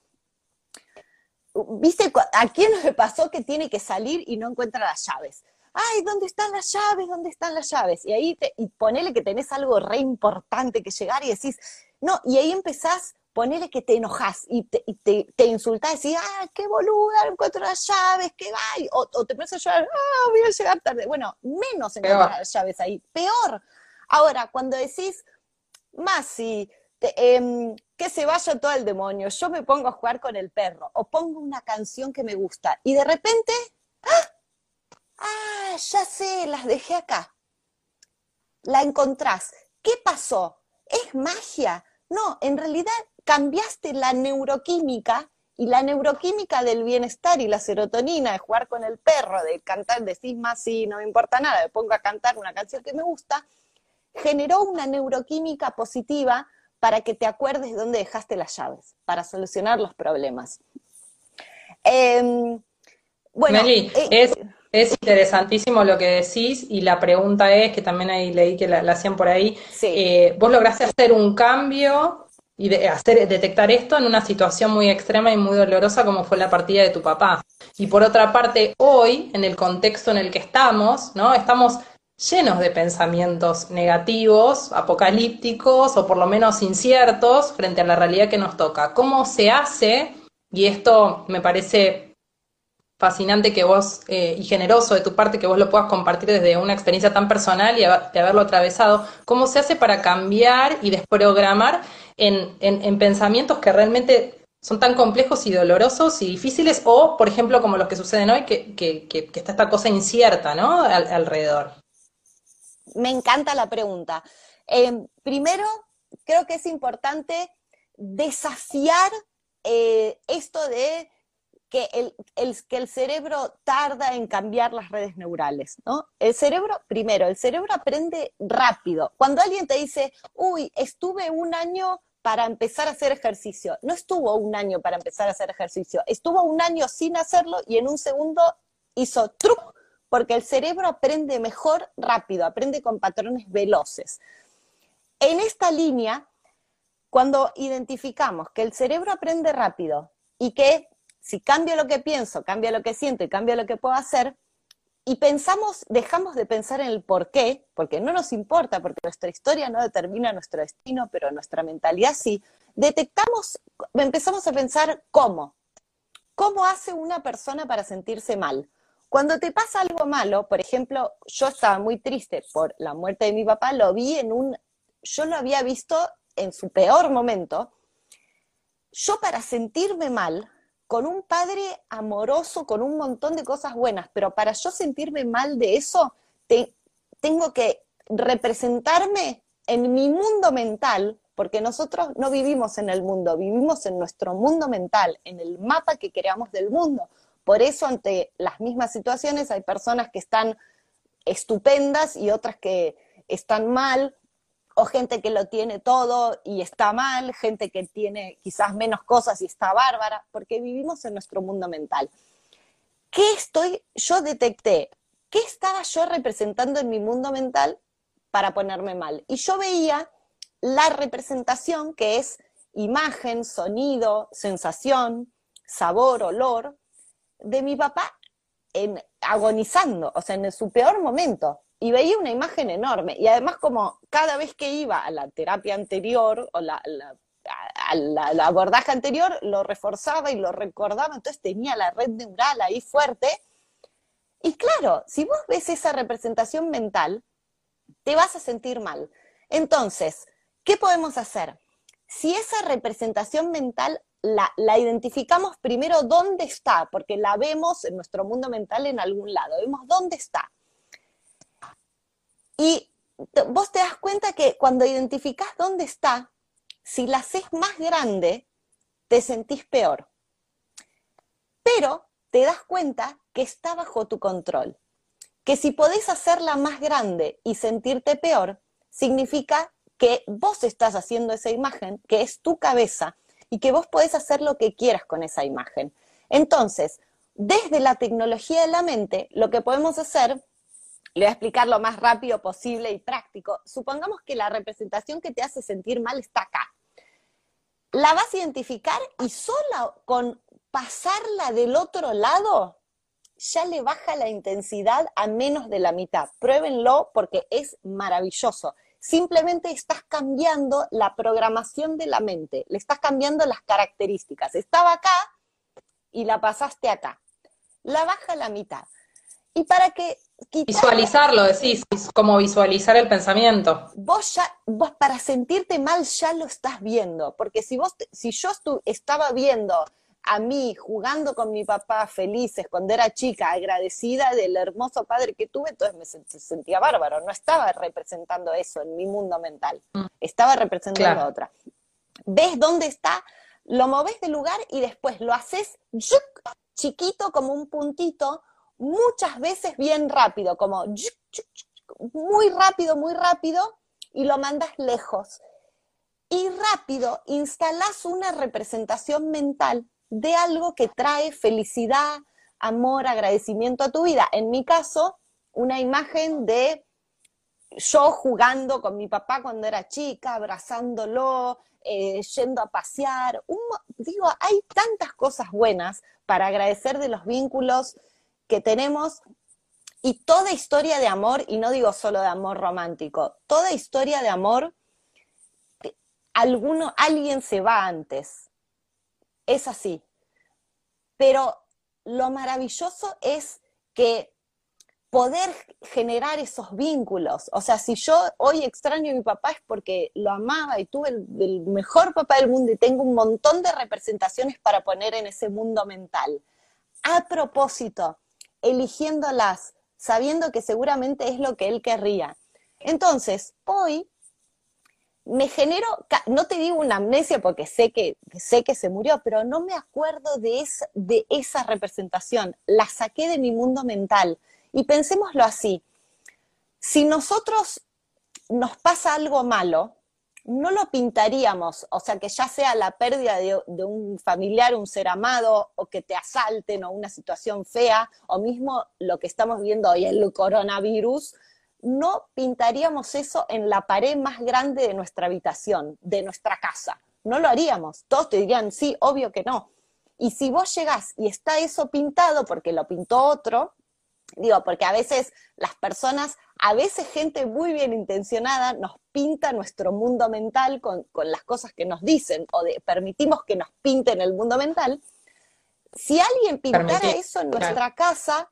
¿viste? ¿A quién le pasó que tiene que salir y no encuentra las llaves? Ay, ¿dónde están las llaves? ¿Dónde están las llaves? Y ahí te, ponele que tenés algo re importante que llegar y decís, no, y ahí empezás ponele que te enojas y te, te, te insultás y decís, ah, qué boluda, encuentro las llaves, qué va, o, o, te empiezas a llorar, ah, voy a llegar tarde. Bueno, menos encontrar las llaves ahí, peor. Ahora, cuando decís, más si em, que se vaya todo el demonio, yo me pongo a jugar con el perro, o pongo una canción que me gusta, y de repente, ah, ah ya sé, las dejé acá. La encontrás. ¿Qué pasó? ¿Es magia? No, en realidad cambiaste la neuroquímica y la neuroquímica del bienestar y la serotonina de jugar con el perro, de cantar, decís más sí, no me importa nada, me pongo a cantar una canción que me gusta, generó una neuroquímica positiva para que te acuerdes dónde dejaste las llaves, para solucionar los problemas. Em, bueno, Meli, eh, es, Es interesantísimo lo que decís y la pregunta es, que también ahí leí que la, hacían por ahí, eh, vos lograste hacer un cambio y de hacer, detectar esto en una situación muy extrema y muy dolorosa como fue la partida de tu papá. Y por otra parte, hoy, en el contexto en el que estamos, ¿no? Estamos llenos de pensamientos negativos, apocalípticos o por lo menos inciertos frente a la realidad que nos toca. ¿Cómo se hace? Y esto me parece fascinante que vos eh, y generoso de tu parte que vos lo puedas compartir desde una experiencia tan personal y de haberlo atravesado. ¿Cómo se hace para cambiar y desprogramar en, en, pensamientos que realmente son tan complejos y dolorosos y difíciles o, por ejemplo, como los que suceden hoy, que, que, que, está esta cosa incierta ¿no? alrededor? Me encanta la pregunta. Eh, primero, creo que es importante desafiar eh, esto de que el, que el cerebro tarda en cambiar las redes neurales, ¿no? El cerebro, primero, el cerebro aprende rápido. Cuando alguien te dice, uy, estuve un año para empezar a hacer ejercicio, no estuvo un año para empezar a hacer ejercicio, estuvo un año sin hacerlo y en un segundo hizo truc, porque el cerebro aprende mejor rápido, aprende con patrones veloces. En esta línea, cuando identificamos que el cerebro aprende rápido y que si cambio lo que pienso, cambio lo que siento y cambio lo que puedo hacer, y pensamos, dejamos de pensar en el por qué, porque no nos importa, porque nuestra historia no determina nuestro destino, pero nuestra mentalidad sí, detectamos, empezamos a pensar cómo. ¿Cómo hace una persona para sentirse mal? Cuando te pasa algo malo, por ejemplo, yo estaba muy triste por la muerte de mi papá, lo vi en un, yo lo había visto en su peor momento. Yo para sentirme mal, con un padre amoroso, con un montón de cosas buenas, pero para yo sentirme mal de eso, tengo que representarme en mi mundo mental, porque nosotros no vivimos en el mundo, vivimos en nuestro mundo mental, en el mapa que creamos del mundo. Por eso ante las mismas situaciones hay personas que están estupendas y otras que están mal, o gente que lo tiene todo y está mal, gente que tiene quizás menos cosas y está bárbara, porque vivimos en nuestro mundo mental. ¿Qué estoy, yo detecté, qué estaba yo representando en mi mundo mental para ponerme mal? Y yo veía la representación que es imagen, sonido, sensación, sabor, olor, de mi papá en, agonizando, o sea, en su peor momento y veía una imagen enorme. Y además como cada vez que iba a la terapia anterior o la, la, abordaje anterior, lo reforzaba y lo recordaba, entonces tenía la red neural ahí fuerte. Y claro, si vos ves esa representación mental, te vas a sentir mal. Entonces, ¿qué podemos hacer? Si esa representación mental la, la, identificamos primero dónde está, porque la vemos en nuestro mundo mental en algún lado, vemos dónde está. Y vos te das cuenta que cuando identificás dónde está, si la haces más grande, te sentís peor. Pero te das cuenta que está bajo tu control. Que si podés hacerla más grande y sentirte peor, significa que vos estás haciendo esa imagen, que es tu cabeza, y que vos podés hacer lo que quieras con esa imagen. Entonces, desde la tecnología de la mente, lo que podemos hacer le voy a explicar lo más rápido posible y práctico. Supongamos que la representación que te hace sentir mal está acá. La vas a identificar y solo con pasarla del otro lado ya le baja la intensidad a menos de la mitad. Pruébenlo porque es maravilloso. Simplemente estás cambiando la programación de la mente, le estás cambiando las características. Estaba acá y la pasaste acá. La baja la mitad. Y para que Visualizarlo, decís, como visualizar el pensamiento. Vos ya, vos para sentirte mal ya lo estás viendo, porque si vos, si yo estaba viendo a mí jugando con mi papá felices cuando era chica, agradecida del hermoso padre que tuve, entonces me sentía bárbaro, no estaba representando eso en mi mundo mental, mm. estaba representando otra. ¿Ves dónde está? Lo moves de lugar y después lo haces chiquito como un puntito muchas veces bien rápido, como muy rápido, muy rápido, y lo mandas lejos. Y rápido instalas una representación mental de algo que trae felicidad, amor, agradecimiento a tu vida. En mi caso, una imagen de yo jugando con mi papá cuando era chica, abrazándolo, eh, yendo a pasear. digo, hay tantas cosas buenas para agradecer de los vínculos que tenemos y toda historia de amor, y no digo solo de amor romántico, toda historia de amor, alguno, alguien se va antes. Es así. Pero lo maravilloso es que poder generar esos vínculos. O sea, si yo hoy extraño a mi papá es porque lo amaba y tuve el, mejor papá del mundo y tengo un montón de representaciones para poner en ese mundo mental. A propósito, eligiéndolas, sabiendo que seguramente es lo que él querría. Entonces, hoy me genero, no te digo una amnesia porque sé que, sé que se murió, pero no me acuerdo de de esa representación. La saqué de mi mundo mental y pensémoslo así, si nosotros nos pasa algo malo, no lo pintaríamos, o sea, que ya sea la pérdida de, un familiar, un ser amado, o que te asalten, o una situación fea, o mismo lo que estamos viendo hoy, el coronavirus, no pintaríamos eso en la pared más grande de nuestra habitación, de nuestra casa. No lo haríamos. Todos te dirían, sí, obvio que no. Y si vos llegás y está eso pintado porque lo pintó otro, Digo, porque a veces las personas, a veces gente muy bien intencionada nos pinta nuestro mundo mental con, las cosas que nos dicen o de, permitimos que nos pinten el mundo mental. Si alguien pintara eso en nuestra casa,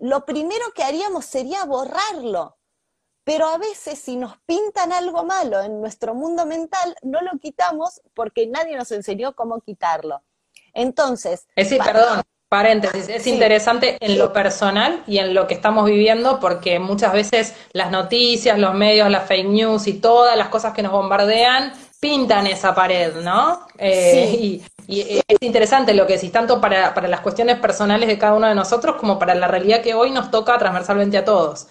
lo primero que haríamos sería borrarlo. Pero a veces si nos pintan algo malo en nuestro mundo mental, no lo quitamos porque nadie nos enseñó cómo quitarlo. Entonces... Es decir, perdón, Paréntesis, es interesante en lo personal y en lo que estamos viviendo porque muchas veces las noticias, los medios, las fake news y todas las cosas que nos bombardean pintan esa pared, ¿no? Eh, y, eh, es interesante lo que decís, tanto para, para las cuestiones personales de cada uno de nosotros como para la realidad que hoy nos toca transversalmente a todos.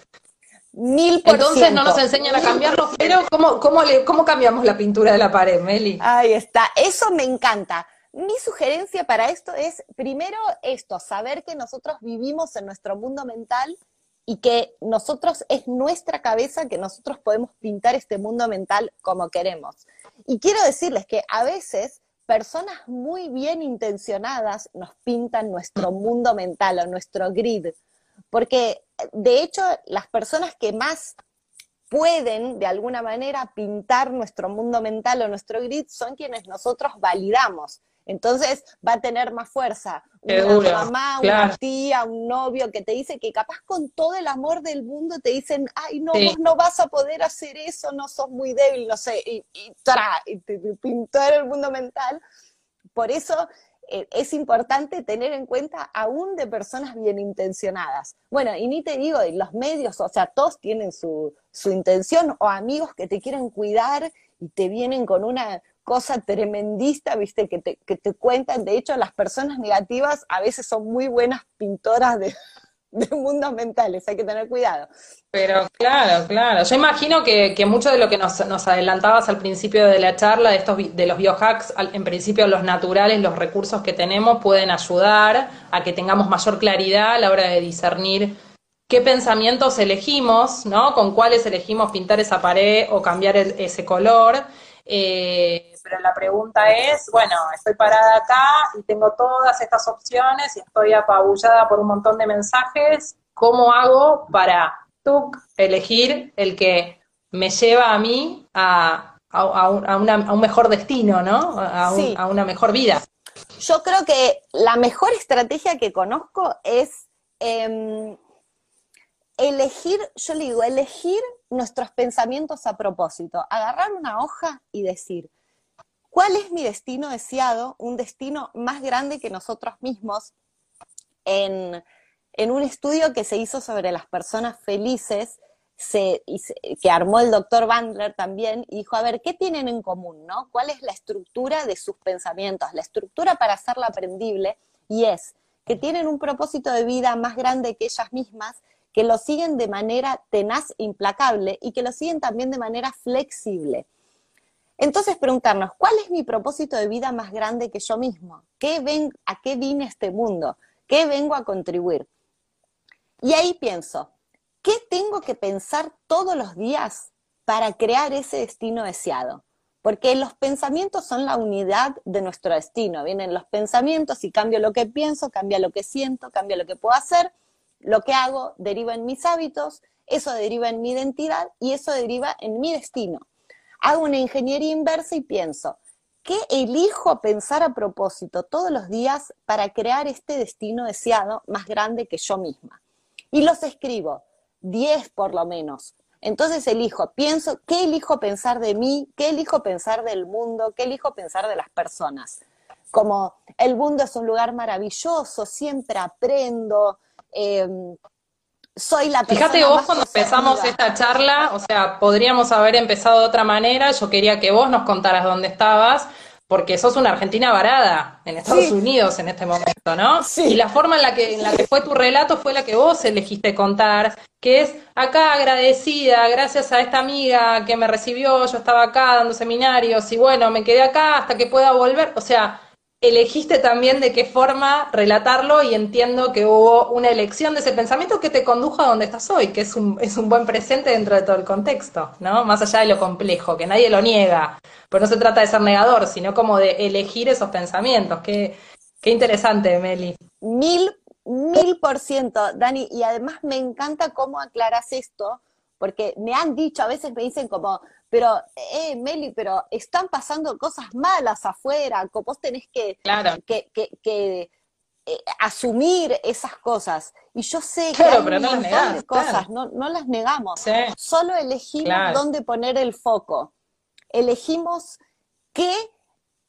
Mil por Entonces no nos enseñan a cambiarlo, pero ¿cómo, cómo, le, ¿cómo cambiamos la pintura de la pared, Meli? Ahí está, eso me encanta mi sugerencia para esto es, primero, esto, saber que nosotros vivimos en nuestro mundo mental y que nosotros es nuestra cabeza que nosotros podemos pintar este mundo mental como queremos. Y quiero decirles que a veces personas muy bien intencionadas nos pintan nuestro mundo mental o nuestro grid, porque de hecho las personas que más pueden de alguna manera pintar nuestro mundo mental o nuestro grid son quienes nosotros validamos. Entonces va a tener más fuerza una mamá, una tía, un novio que te dice que capaz con todo el amor del mundo te dicen, ay, no, vos no vas a poder hacer eso, no sos muy débil, no sé, y, tra, y te, pintó en el mundo mental. Por eso eh, es importante tener en cuenta aún de personas bien intencionadas. Bueno, y ni te digo, los medios, o sea, todos tienen su, su intención o amigos que te quieren cuidar y te vienen con una, cosa tremendista, viste, que te, cuentan. De hecho, las personas negativas a veces son muy buenas pintoras de, *laughs* mundos mentales, hay que tener cuidado. Pero claro, claro. Yo imagino que, mucho de lo que nos, nos, adelantabas al principio de la charla, de estos de los biohacks, en principio los naturales, los recursos que tenemos pueden ayudar a que tengamos mayor claridad a la hora de discernir qué pensamientos elegimos, ¿no? Con cuáles elegimos pintar esa pared o cambiar ese color. Eh, pero la pregunta es, bueno, estoy parada acá y tengo todas estas opciones y estoy apabullada por un montón de mensajes, ¿cómo hago para tú elegir el que me lleva a mí a, a, un, mejor destino, ¿no? A, una mejor vida. Yo creo que la mejor estrategia que conozco es em, elegir, yo le digo, elegir nuestros pensamientos a propósito, agarrar una hoja y decir, ¿Cuál es mi destino deseado? Un destino más grande que nosotros mismos. En, un estudio que se hizo sobre las personas felices, que armó el doctor Bandler también, y dijo, a ver, ¿qué tienen en común? ¿no? ¿Cuál es la estructura de sus pensamientos? La estructura para hacerla aprendible, y es que tienen un propósito de vida más grande que ellas mismas, que lo siguen de manera tenaz, implacable, y que lo siguen también de manera flexible. Entonces preguntarnos, ¿cuál es mi propósito de vida más grande que yo mismo? ¿Qué ven, ¿A qué vine este mundo? ¿Qué vengo a contribuir? Y ahí pienso, ¿qué tengo que pensar todos los días para crear ese destino deseado? Porque los pensamientos son la unidad de nuestro destino. Vienen los pensamientos y cambio lo que pienso, cambia lo que siento, cambia lo que puedo hacer. Lo que hago deriva en mis hábitos, eso deriva en mi identidad y eso deriva en mi destino. Hago una ingeniería inversa y pienso, ¿qué elijo pensar a propósito todos los días para crear este destino deseado más grande que yo misma? Y los escribo, 10 por lo menos. Entonces elijo, pienso, ¿qué elijo pensar de mí? ¿Qué elijo pensar del mundo? ¿Qué elijo pensar de las personas? Como el mundo es un lugar maravilloso, siempre aprendo, em, soy la persona Fíjate vos cuando empezamos esta charla, o sea, podríamos haber empezado de otra manera, yo quería que vos nos contaras dónde estabas, porque sos una argentina varada en Estados Unidos en este momento, ¿no? Sí. Y la forma en la que en la que fue tu relato fue la que vos elegiste contar, que es acá agradecida, gracias a esta amiga que me recibió, yo estaba acá dando seminarios y bueno, me quedé acá hasta que pueda volver, o sea, elegiste también de qué forma relatarlo y entiendo que hubo una elección de ese pensamiento que te condujo a donde estás hoy, que es un, es un buen presente dentro de todo el contexto, ¿no? Más allá de lo complejo, que nadie lo niega, pero no se trata de ser negador, sino como de elegir esos pensamientos. Qué, qué interesante, Meli. Mil, mil por ciento, Dani, y además me encanta cómo aclaras esto, porque me han dicho, a veces me dicen como, pero, eh, Meli, pero están pasando cosas malas afuera, vos tenés que, que, que, eh, asumir esas cosas. Y yo sé que hay un montón de cosas, no, no, las negamos, solo elegimos dónde poner el foco. Elegimos que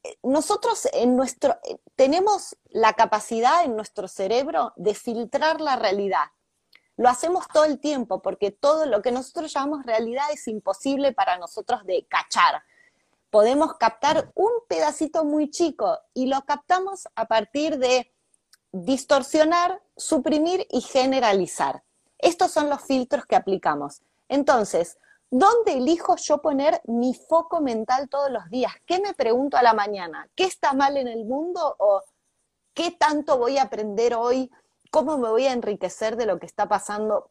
eh, nosotros en nuestro, tenemos la capacidad en nuestro cerebro de filtrar la realidad lo hacemos todo el tiempo porque todo lo que nosotros llamamos realidad es imposible para nosotros de cachar. Podemos captar un pedacito muy chico y lo captamos a partir de distorsionar, suprimir y generalizar. Estos son los filtros que aplicamos. Entonces, ¿dónde elijo yo poner mi foco mental todos los días? ¿Qué me pregunto a la mañana? ¿Qué está mal en el mundo o qué tanto voy a aprender hoy ¿Cómo me voy a enriquecer de lo que está pasando?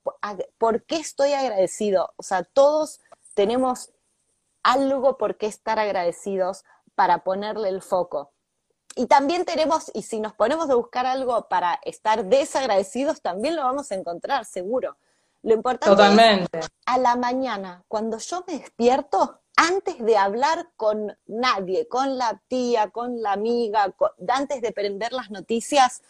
¿Por qué estoy agradecido? O sea, todos tenemos algo por qué estar agradecidos para ponerle el foco. Y también tenemos, y si nos ponemos a buscar algo para estar desagradecidos, también lo vamos a encontrar, seguro. Lo importante es a la mañana, cuando yo me despierto, antes de hablar con nadie, con la tía, con la amiga, antes de prender las noticias,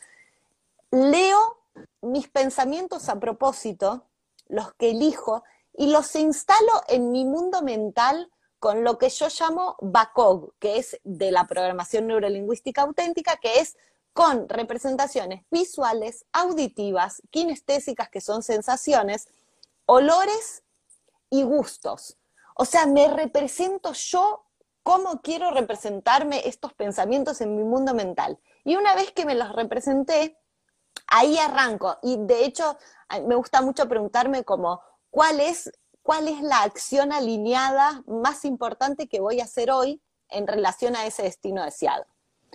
leo mis pensamientos a propósito, los que elijo, y los instalo en mi mundo mental con lo que yo llamo BACOG, que es de la programación neurolingüística auténtica, que es con representaciones visuales, auditivas, kinestésicas, que son sensaciones, olores y gustos. O sea, me represento yo cómo quiero representarme estos pensamientos en mi mundo mental. Y una vez que me los representé, ahí arranco. Y de hecho, me gusta mucho preguntarme como, ¿cuál es, cuál es la acción alineada más importante que voy a hacer hoy en relación a ese destino deseado?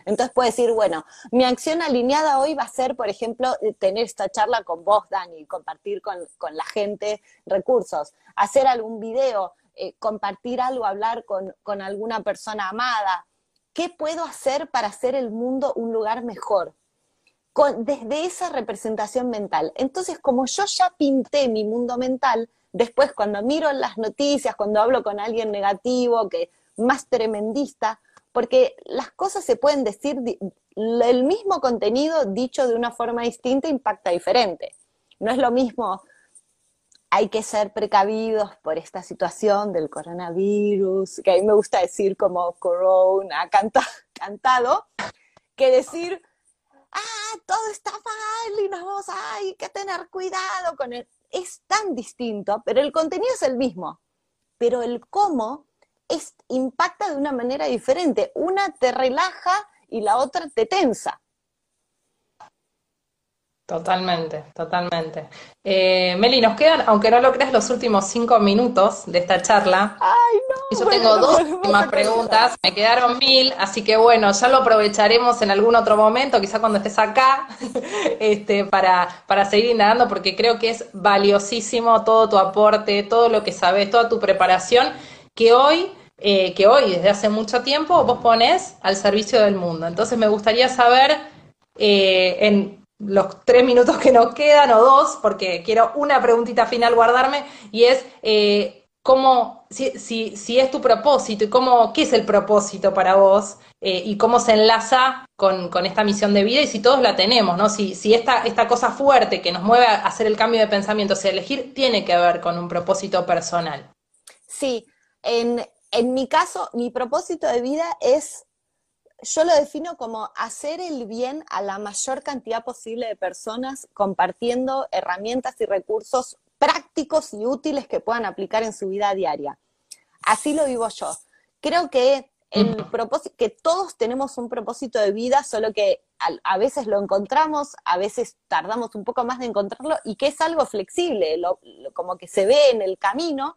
Entonces puedo decir, bueno, mi acción alineada hoy va a ser, por ejemplo, tener esta charla con vos, Dani, compartir con, la gente recursos, hacer algún video, eh, compartir algo, hablar con, con alguna persona amada. ¿Qué puedo hacer para hacer el mundo un lugar mejor? Desde esa representación mental. Entonces, como yo ya pinté mi mundo mental, después cuando miro las noticias, cuando hablo con alguien negativo, que más tremendista, porque las cosas se pueden decir, el mismo contenido dicho de una forma distinta impacta diferente. No es lo mismo, hay que ser precavidos por esta situación del coronavirus, que a mí me gusta decir como corona *laughs* cantado, que decir, ah, todo está mal y nos vamos, hay que tener cuidado con él. Es tan distinto, pero el contenido es el mismo. Pero el cómo es, impacta de una manera diferente. Una te relaja y la otra te tensa. Totalmente, totalmente. Eh, Meli, nos quedan, aunque no lo creas, los últimos cinco minutos de esta charla. ¡Ay, no! Yo tengo dos últimas preguntas, me quedaron mil, así que bueno, ya lo aprovecharemos en algún otro momento, quizá cuando estés acá, *laughs* este, para, para seguir indagando, porque creo que es valiosísimo todo tu aporte, todo lo que sabes, toda tu preparación, que hoy, eh, que hoy, desde hace mucho tiempo, vos pones al servicio del mundo. Entonces me gustaría saber, eh, en los tres minutos que nos quedan, o dos, porque quiero una preguntita final guardarme, y es... Eh, cómo, si, si, si, es tu propósito y cómo, qué es el propósito para vos eh, y cómo se enlaza con, con, esta misión de vida y si todos la tenemos, ¿no? Si, si esta, esta cosa fuerte que nos mueve a hacer el cambio de pensamiento, o sea, elegir tiene que ver con un propósito personal. Sí, en, en mi caso, mi propósito de vida es yo lo defino como hacer el bien a la mayor cantidad posible de personas compartiendo herramientas y recursos prácticos y útiles que puedan aplicar en su vida diaria. Así lo vivo yo. Creo que el propósito, que todos tenemos un propósito de vida, solo que a, veces lo encontramos, a veces tardamos un poco más de encontrarlo y que es algo flexible, como que se ve en el camino.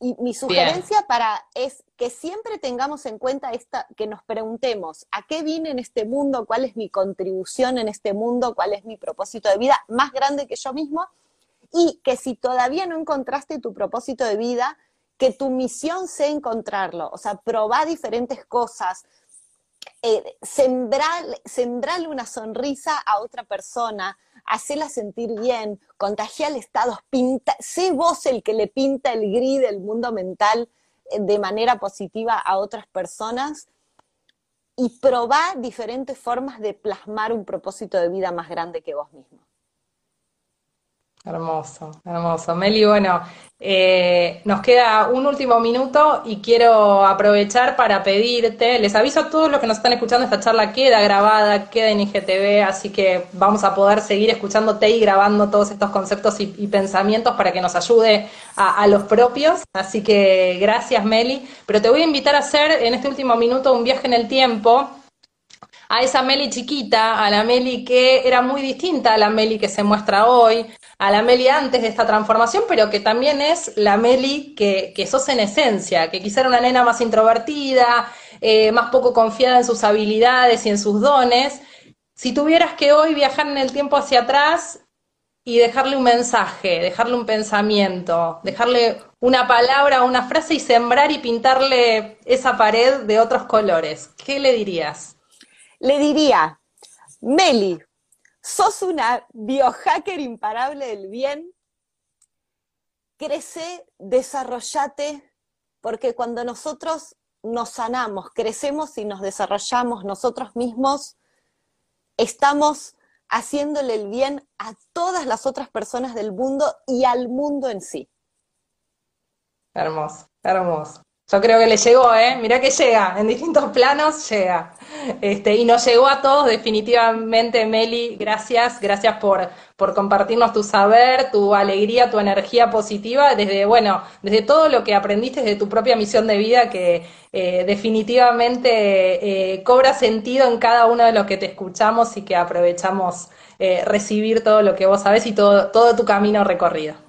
Y mi sugerencia para es que siempre tengamos en cuenta esta, que nos preguntemos, ¿a qué vine en este mundo? ¿Cuál es mi contribución en este mundo? ¿Cuál es mi propósito de vida más grande que yo mismo? y que si todavía no encontraste tu propósito de vida, que tu misión sea encontrarlo, o sea, probar diferentes cosas, eh, sembrarle una sonrisa a otra persona, hacerla sentir bien, contagiar estados, pinta, sé vos el que le pinta el gris del mundo mental de manera positiva a otras personas y probar diferentes formas de plasmar un propósito de vida más grande que vos mismo. Hermoso, hermoso. Meli, bueno, eh, nos queda un último minuto y quiero aprovechar para pedirte, les aviso a todos los que nos están escuchando, esta charla queda grabada, queda en IGTV, así que vamos a poder seguir escuchándote y grabando todos estos conceptos y, pensamientos para que nos ayude a, a, los propios. Así que gracias, Meli. Pero te voy a invitar a hacer en este último minuto un viaje en el tiempo a esa Meli chiquita, a la Meli que era muy distinta a la Meli que se muestra hoy, a la Meli antes de esta transformación, pero que también es la Meli que, sos en esencia, que quizá era una nena más introvertida, eh, más poco confiada en sus habilidades y en sus dones. Si tuvieras que hoy viajar en el tiempo hacia atrás y dejarle un mensaje, dejarle un pensamiento, dejarle una palabra, una frase y sembrar y pintarle esa pared de otros colores, ¿qué le dirías? le diría, Meli, sos una biohacker imparable del bien, crece, desarrollate, porque cuando nosotros nos sanamos, crecemos y nos desarrollamos nosotros mismos, estamos haciéndole el bien a todas las otras personas del mundo y al mundo en sí. Hermoso, hermoso. Yo creo que le llegó, ¿eh? Mirá que llega, en distintos planos llega. Este, y nos llegó a todos definitivamente, Meli, gracias, gracias por, por compartirnos tu saber, tu alegría, tu energía positiva, desde, bueno, desde todo lo que aprendiste, desde tu propia misión de vida, que eh, definitivamente eh, cobra sentido en cada uno de los que te escuchamos y que aprovechamos eh, recibir todo lo que vos sabés y todo, todo tu camino recorrido.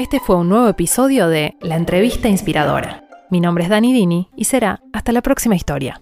Este fue un nuevo episodio de La Entrevista Inspiradora. Mi nombre es Dani Dini y será hasta la próxima historia.